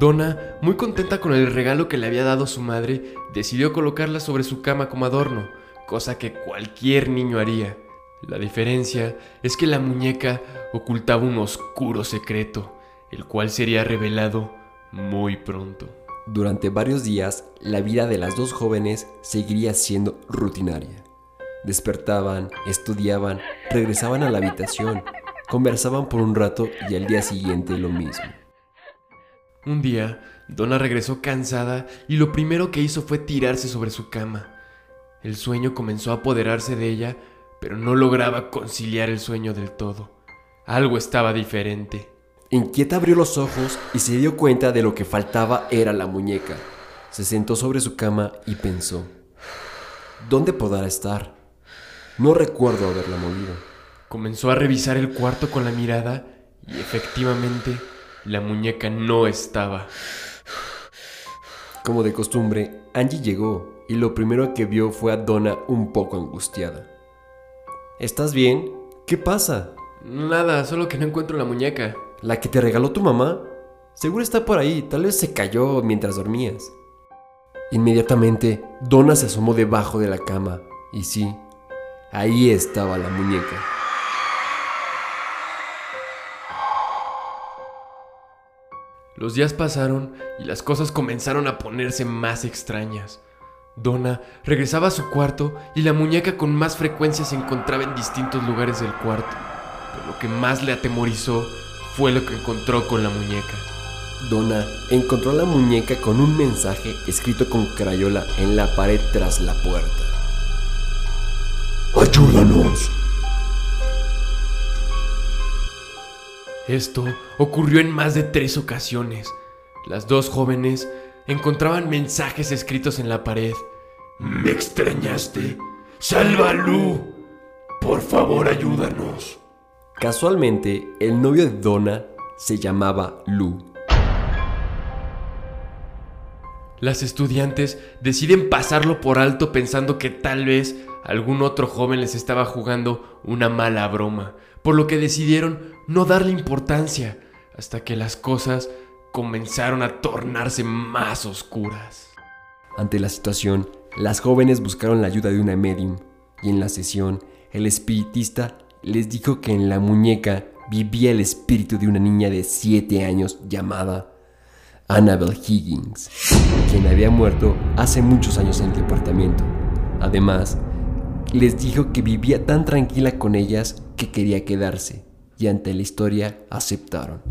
Donna, muy contenta con el regalo que le había dado su madre, decidió colocarla sobre su cama como adorno, cosa que cualquier niño haría. La diferencia es que la muñeca ocultaba un oscuro secreto, el cual sería revelado muy pronto. Durante varios días, la vida de las dos jóvenes seguiría siendo rutinaria. Despertaban, estudiaban, regresaban a la habitación, conversaban por un rato y al día siguiente lo mismo. Un día, Donna regresó cansada y lo primero que hizo fue tirarse sobre su cama. El sueño comenzó a apoderarse de ella, pero no lograba conciliar el sueño del todo. Algo estaba diferente. Inquieta abrió los ojos y se dio cuenta de lo que faltaba era la muñeca. Se sentó sobre su cama y pensó, ¿dónde podrá estar? No recuerdo haberla movido. Comenzó a revisar el cuarto con la mirada y efectivamente la muñeca no estaba. Como de costumbre, Angie llegó y lo primero que vio fue a Donna un poco angustiada. ¿Estás bien? ¿Qué pasa? Nada, solo que no encuentro la muñeca. ¿La que te regaló tu mamá? Seguro está por ahí, tal vez se cayó mientras dormías. Inmediatamente, Donna se asomó debajo de la cama y sí, ahí estaba la muñeca. Los días pasaron y las cosas comenzaron a ponerse más extrañas. Donna regresaba a su cuarto y la muñeca con más frecuencia se encontraba en distintos lugares del cuarto. Pero lo que más le atemorizó fue lo que encontró con la muñeca. Donna encontró la muñeca con un mensaje escrito con crayola en la pared tras la puerta. ¡Ayúdanos! Esto ocurrió en más de tres ocasiones. Las dos jóvenes encontraban mensajes escritos en la pared. Me extrañaste. Salva a Lu. Por favor, ayúdanos. Casualmente, el novio de Donna se llamaba Lu. Las estudiantes deciden pasarlo por alto pensando que tal vez algún otro joven les estaba jugando una mala broma, por lo que decidieron no darle importancia hasta que las cosas comenzaron a tornarse más oscuras. Ante la situación, las jóvenes buscaron la ayuda de una medium y en la sesión el espiritista les dijo que en la muñeca vivía el espíritu de una niña de 7 años llamada Annabel Higgins, quien había muerto hace muchos años en el departamento. Además, les dijo que vivía tan tranquila con ellas que quería quedarse y ante la historia aceptaron.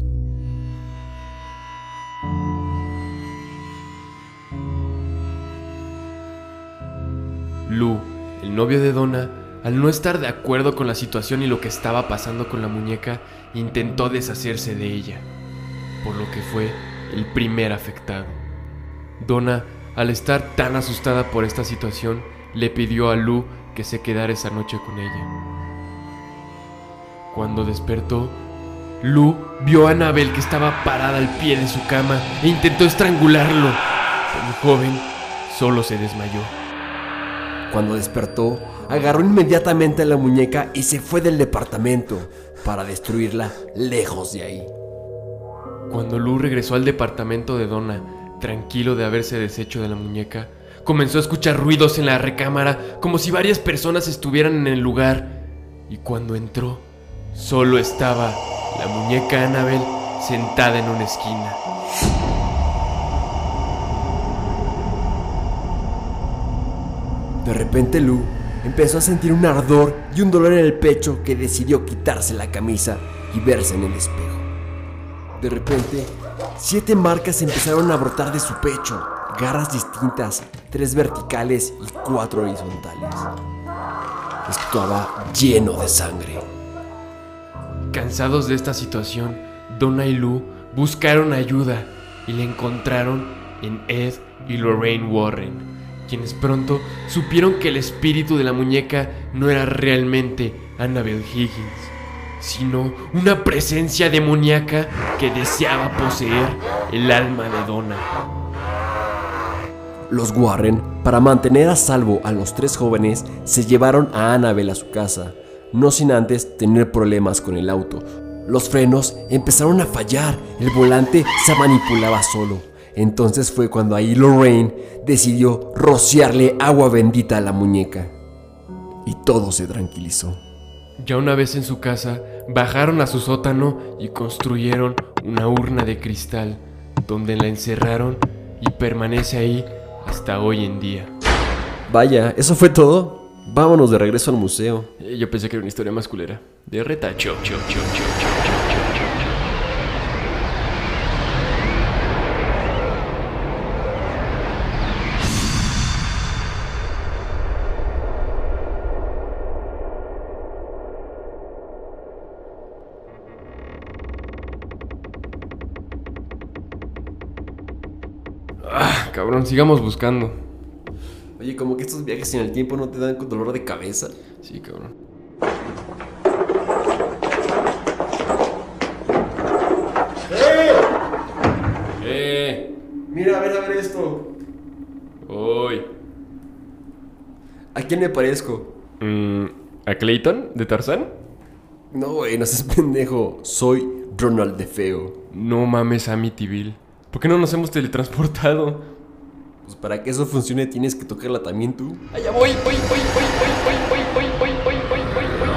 Lu, el novio de Donna, al no estar de acuerdo con la situación y lo que estaba pasando con la muñeca, intentó deshacerse de ella, por lo que fue el primer afectado. Donna, al estar tan asustada por esta situación, le pidió a Lu que se quedara esa noche con ella. Cuando despertó, Lu vio a Anabel que estaba parada al pie de su cama e intentó estrangularlo. Pero el joven solo se desmayó. Cuando despertó, agarró inmediatamente a la muñeca y se fue del departamento para destruirla lejos de ahí. Cuando Lu regresó al departamento de Donna, tranquilo de haberse deshecho de la muñeca, comenzó a escuchar ruidos en la recámara como si varias personas estuvieran en el lugar. Y cuando entró, solo estaba la muñeca Annabel sentada en una esquina. De repente Lu empezó a sentir un ardor y un dolor en el pecho que decidió quitarse la camisa y verse en el espejo. De repente, siete marcas empezaron a brotar de su pecho, garras distintas, tres verticales y cuatro horizontales. Estaba lleno de sangre. Cansados de esta situación, Donna y Lu buscaron ayuda y la encontraron en Ed y Lorraine Warren, quienes pronto supieron que el espíritu de la muñeca no era realmente Annabel Higgins, sino una presencia demoníaca que deseaba poseer el alma de Donna. Los Warren, para mantener a salvo a los tres jóvenes, se llevaron a Annabel a su casa, no sin antes tener problemas con el auto. Los frenos empezaron a fallar, el volante se manipulaba solo. Entonces fue cuando ahí Lorraine decidió rociarle agua bendita a la muñeca. Y todo se tranquilizó. Ya una vez en su casa, bajaron a su sótano y construyeron una urna de cristal, donde la encerraron y permanece ahí hasta hoy en día. Vaya, ¿eso fue todo? Vámonos de regreso al museo. Eh, Yo pensé que era una historia más culera. De retacho. Ah, cabrón, sigamos buscando. Oye, como que estos viajes en el tiempo no te dan con dolor de cabeza. Sí, cabrón. ¡Eh! Mira, a ver, a ver esto. ¡Uy! ¿A quién me parezco? Mm, ¿A Clayton de Tarzán? No, güey, no seas pendejo. Soy Ronald de Feo. No mames, Amityville. ¿Por qué no nos hemos teletransportado? Pues para que eso funcione tienes que tocarla también tú. Allá voy, voy, voy, voy, voy, voy, voy, voy, voy, voy, voy, voy, voy.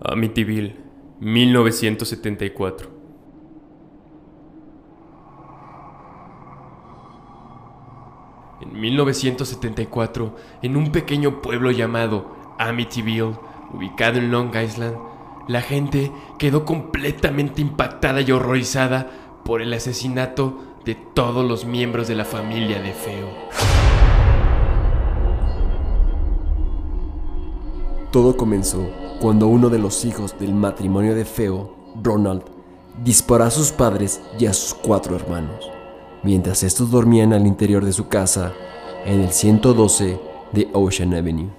Amityville, 1974. En 1974, en un pequeño pueblo llamado Amityville, ubicado en Long Island, la gente quedó completamente impactada y horrorizada por el asesinato de todos los miembros de la familia de Feo. Todo comenzó cuando uno de los hijos del matrimonio de Feo, Ronald, disparó a sus padres y a sus cuatro hermanos. Mientras estos dormían al interior de su casa en el 112 de Ocean Avenue.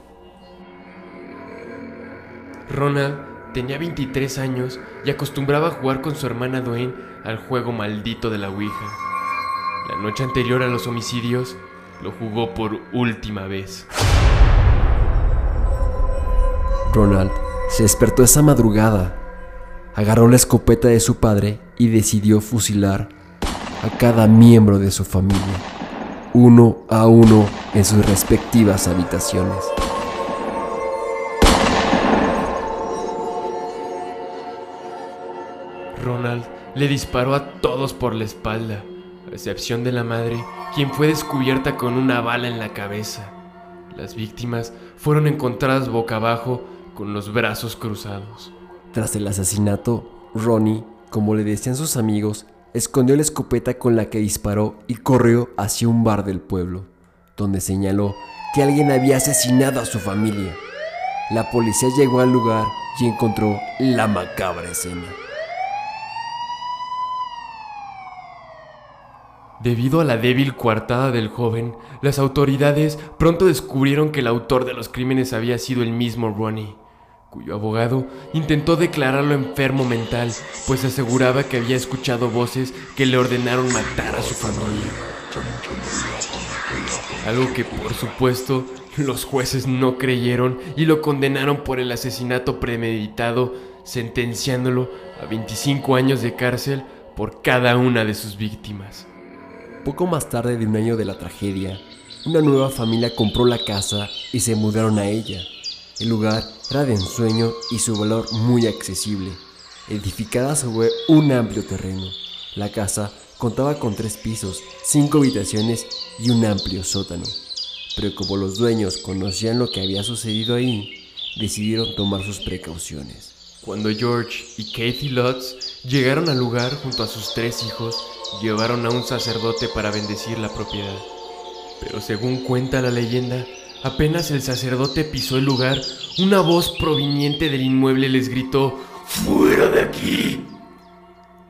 Ronald tenía 23 años y acostumbraba a jugar con su hermana Dwayne al juego maldito de la Ouija. La noche anterior a los homicidios, lo jugó por última vez. Ronald se despertó esa madrugada, agarró la escopeta de su padre y decidió fusilar a cada miembro de su familia, uno a uno en sus respectivas habitaciones. Ronald le disparó a todos por la espalda, a excepción de la madre, quien fue descubierta con una bala en la cabeza. Las víctimas fueron encontradas boca abajo con los brazos cruzados. Tras el asesinato, Ronnie, como le decían sus amigos, escondió la escopeta con la que disparó y corrió hacia un bar del pueblo, donde señaló que alguien había asesinado a su familia. La policía llegó al lugar y encontró la macabra escena. Debido a la débil coartada del joven, las autoridades pronto descubrieron que el autor de los crímenes había sido el mismo Ronnie, cuyo abogado intentó declararlo enfermo mental, pues aseguraba que había escuchado voces que le ordenaron matar a su familia. Algo que por supuesto los jueces no creyeron y lo condenaron por el asesinato premeditado, sentenciándolo a 25 años de cárcel por cada una de sus víctimas. Poco más tarde de un año de la tragedia, una nueva familia compró la casa y se mudaron a ella. El lugar era de ensueño y su valor muy accesible, edificada sobre un amplio terreno. La casa contaba con tres pisos, cinco habitaciones y un amplio sótano. Pero como los dueños conocían lo que había sucedido ahí, decidieron tomar sus precauciones. Cuando George y Kathy Lutz llegaron al lugar junto a sus tres hijos, llevaron a un sacerdote para bendecir la propiedad. Pero según cuenta la leyenda, apenas el sacerdote pisó el lugar, una voz proveniente del inmueble les gritó, ¡Fuera de aquí!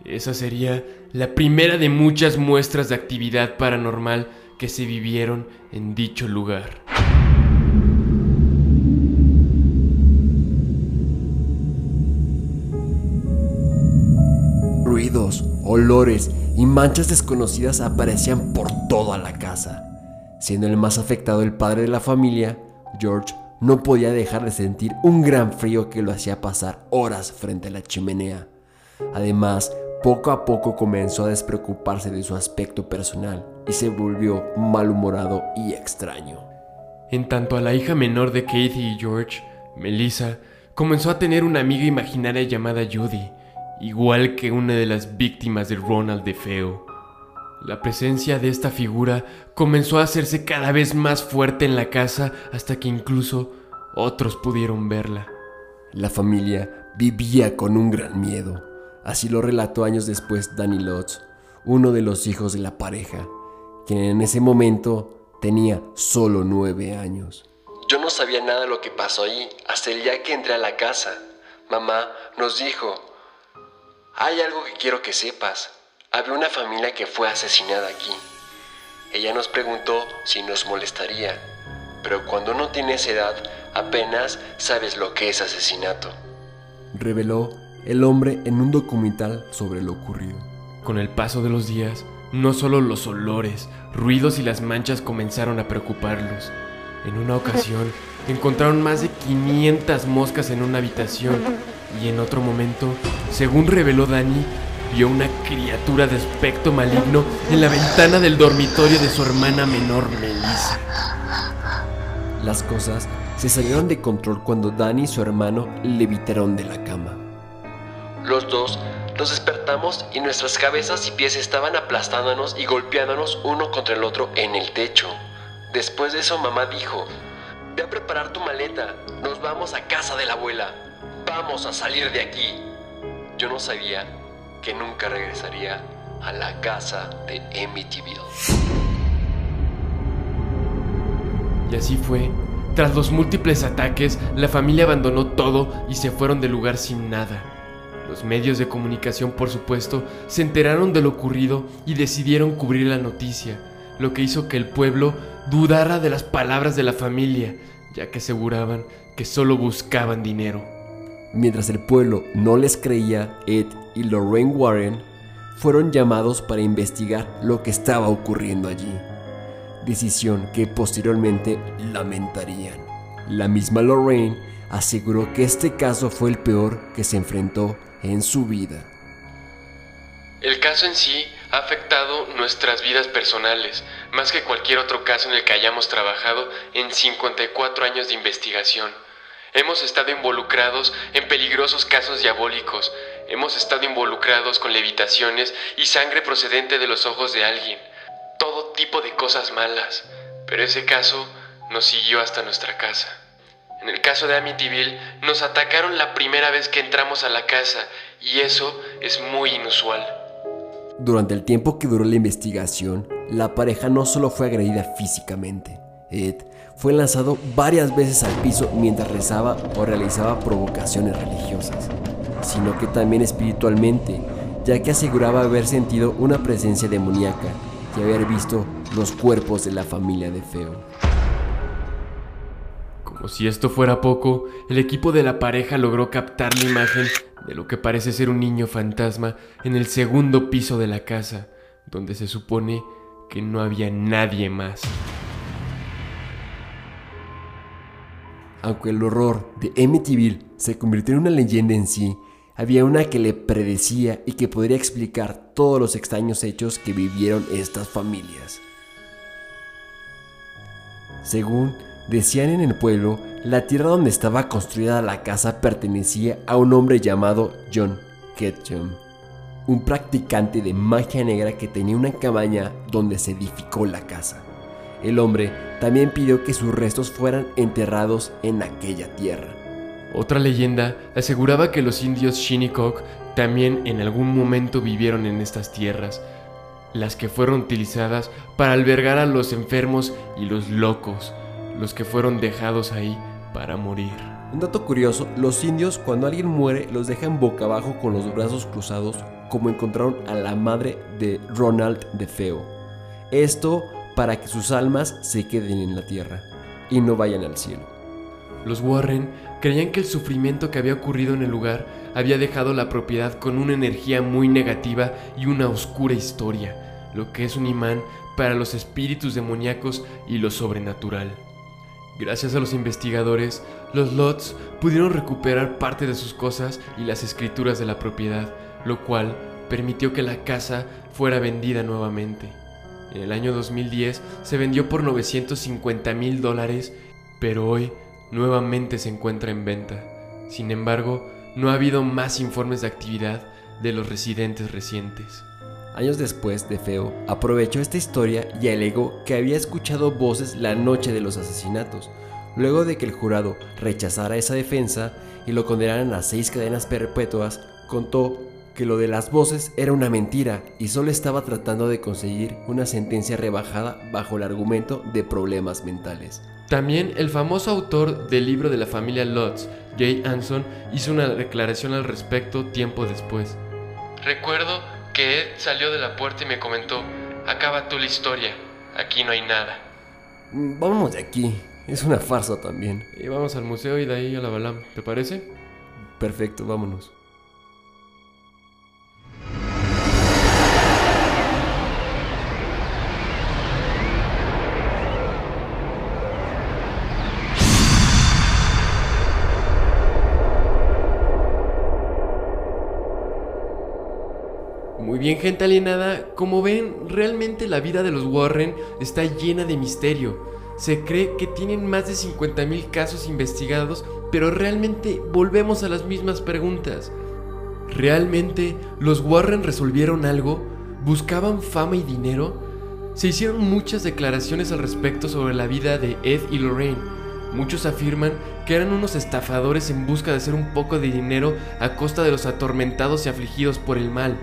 Esa sería la primera de muchas muestras de actividad paranormal que se vivieron en dicho lugar. Ruidos, olores y manchas desconocidas aparecían por toda la casa. Siendo el más afectado el padre de la familia, George no podía dejar de sentir un gran frío que lo hacía pasar horas frente a la chimenea. Además, poco a poco comenzó a despreocuparse de su aspecto personal y se volvió malhumorado y extraño. En tanto a la hija menor de Katie y George, Melissa, comenzó a tener una amiga imaginaria llamada Judy, igual que una de las víctimas de Ronald DeFeo. La presencia de esta figura comenzó a hacerse cada vez más fuerte en la casa hasta que incluso otros pudieron verla. La familia vivía con un gran miedo. Así lo relató años después Danny Lutz, uno de los hijos de la pareja, quien en ese momento tenía solo nueve años. Yo no sabía nada de lo que pasó ahí hasta el día que entré a la casa. Mamá nos dijo, hay algo que quiero que sepas. Había una familia que fue asesinada aquí. Ella nos preguntó si nos molestaría, pero cuando no tienes edad apenas sabes lo que es asesinato. Reveló el hombre en un documental sobre lo ocurrido. Con el paso de los días, no solo los olores, ruidos y las manchas comenzaron a preocuparlos. En una ocasión, *laughs* encontraron más de 500 moscas en una habitación y en otro momento, según reveló Dani, vio una criatura de aspecto maligno en la ventana del dormitorio de su hermana menor Melissa. Las cosas se salieron de control cuando Dani y su hermano levitaron de la cama. Los dos nos despertamos y nuestras cabezas y pies estaban aplastándonos y golpeándonos uno contra el otro en el techo. Después de eso mamá dijo, ve a preparar tu maleta, nos vamos a casa de la abuela, vamos a salir de aquí. Yo no sabía que nunca regresaría a la casa de Amityville. Y así fue. Tras los múltiples ataques, la familia abandonó todo y se fueron del lugar sin nada. Los medios de comunicación, por supuesto, se enteraron de lo ocurrido y decidieron cubrir la noticia, lo que hizo que el pueblo dudara de las palabras de la familia, ya que aseguraban que solo buscaban dinero. Mientras el pueblo no les creía, Ed y Lorraine Warren fueron llamados para investigar lo que estaba ocurriendo allí, decisión que posteriormente lamentarían. La misma Lorraine aseguró que este caso fue el peor que se enfrentó en su vida. El caso en sí ha afectado nuestras vidas personales, más que cualquier otro caso en el que hayamos trabajado en 54 años de investigación. Hemos estado involucrados en peligrosos casos diabólicos, hemos estado involucrados con levitaciones y sangre procedente de los ojos de alguien, todo tipo de cosas malas, pero ese caso nos siguió hasta nuestra casa. En el caso de Amityville, nos atacaron la primera vez que entramos a la casa y eso es muy inusual. Durante el tiempo que duró la investigación, la pareja no solo fue agredida físicamente, Ed fue lanzado varias veces al piso mientras rezaba o realizaba provocaciones religiosas, sino que también espiritualmente, ya que aseguraba haber sentido una presencia demoníaca y haber visto los cuerpos de la familia de Feo. Como si esto fuera poco, el equipo de la pareja logró captar la imagen de lo que parece ser un niño fantasma en el segundo piso de la casa, donde se supone que no había nadie más. Aunque el horror de Amityville se convirtió en una leyenda en sí, había una que le predecía y que podría explicar todos los extraños hechos que vivieron estas familias. Según decían en el pueblo, la tierra donde estaba construida la casa pertenecía a un hombre llamado John Ketchum, un practicante de magia negra que tenía una cabaña donde se edificó la casa. El hombre también pidió que sus restos fueran enterrados en aquella tierra. Otra leyenda aseguraba que los indios Shinnecock también en algún momento vivieron en estas tierras, las que fueron utilizadas para albergar a los enfermos y los locos, los que fueron dejados ahí para morir. Un dato curioso, los indios cuando alguien muere los dejan boca abajo con los brazos cruzados como encontraron a la madre de Ronald de Feo. Esto para que sus almas se queden en la tierra y no vayan al cielo. Los Warren creían que el sufrimiento que había ocurrido en el lugar había dejado la propiedad con una energía muy negativa y una oscura historia, lo que es un imán para los espíritus demoníacos y lo sobrenatural. Gracias a los investigadores, los Lots pudieron recuperar parte de sus cosas y las escrituras de la propiedad, lo cual permitió que la casa fuera vendida nuevamente. En el año 2010 se vendió por 950 mil dólares, pero hoy nuevamente se encuentra en venta. Sin embargo, no ha habido más informes de actividad de los residentes recientes. Años después, De Feo aprovechó esta historia y alegó que había escuchado voces la noche de los asesinatos, luego de que el jurado rechazara esa defensa y lo condenaran a seis cadenas perpetuas, contó que lo de las voces era una mentira y solo estaba tratando de conseguir una sentencia rebajada bajo el argumento de problemas mentales. También el famoso autor del libro de la familia Lutz, Jay Anson, hizo una declaración al respecto tiempo después. Recuerdo que Ed salió de la puerta y me comentó, acaba tú la historia, aquí no hay nada. Mm, Vámonos de aquí, es una farsa también. Y vamos al museo y de ahí a la Balam, ¿te parece? Perfecto, vámonos. Muy bien, gente alienada, como ven, realmente la vida de los Warren está llena de misterio. Se cree que tienen más de 50.000 casos investigados, pero realmente volvemos a las mismas preguntas. ¿Realmente los Warren resolvieron algo? ¿Buscaban fama y dinero? Se hicieron muchas declaraciones al respecto sobre la vida de Ed y Lorraine. Muchos afirman que eran unos estafadores en busca de hacer un poco de dinero a costa de los atormentados y afligidos por el mal.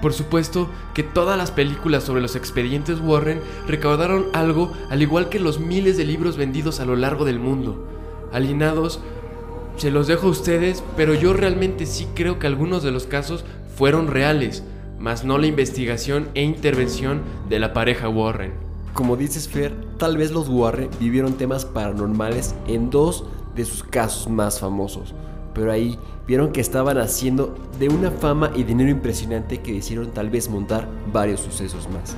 Por supuesto que todas las películas sobre los expedientes Warren recaudaron algo al igual que los miles de libros vendidos a lo largo del mundo. Alienados, se los dejo a ustedes, pero yo realmente sí creo que algunos de los casos fueron reales, más no la investigación e intervención de la pareja Warren. Como dices Fer, tal vez los Warren vivieron temas paranormales en dos de sus casos más famosos, pero ahí vieron que estaban haciendo de una fama y dinero impresionante que hicieron tal vez montar varios sucesos más.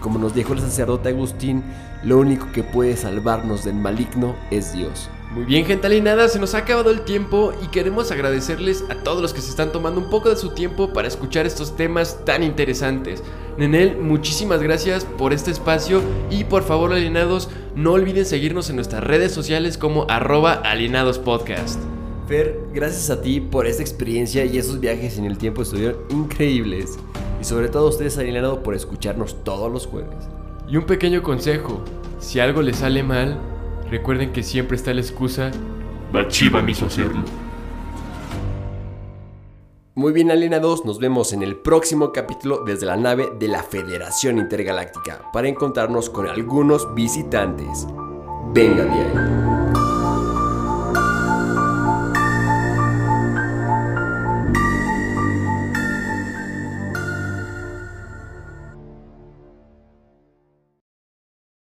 Como nos dijo el sacerdote Agustín, lo único que puede salvarnos del maligno es Dios. Muy bien, gente alienada, se nos ha acabado el tiempo y queremos agradecerles a todos los que se están tomando un poco de su tiempo para escuchar estos temas tan interesantes. Nenel, muchísimas gracias por este espacio y por favor, alienados, no olviden seguirnos en nuestras redes sociales como arroba alienadospodcast. Fer, gracias a ti por esta experiencia y esos viajes en el tiempo estuvieron increíbles. Y sobre todo a ustedes, alienado, por escucharnos todos los jueves. Y un pequeño consejo, si algo les sale mal, recuerden que siempre está la excusa. Bachiva me hizo hacerlo. Muy bien, alienados, nos vemos en el próximo capítulo desde la nave de la Federación Intergaláctica para encontrarnos con algunos visitantes. Venga de ahí.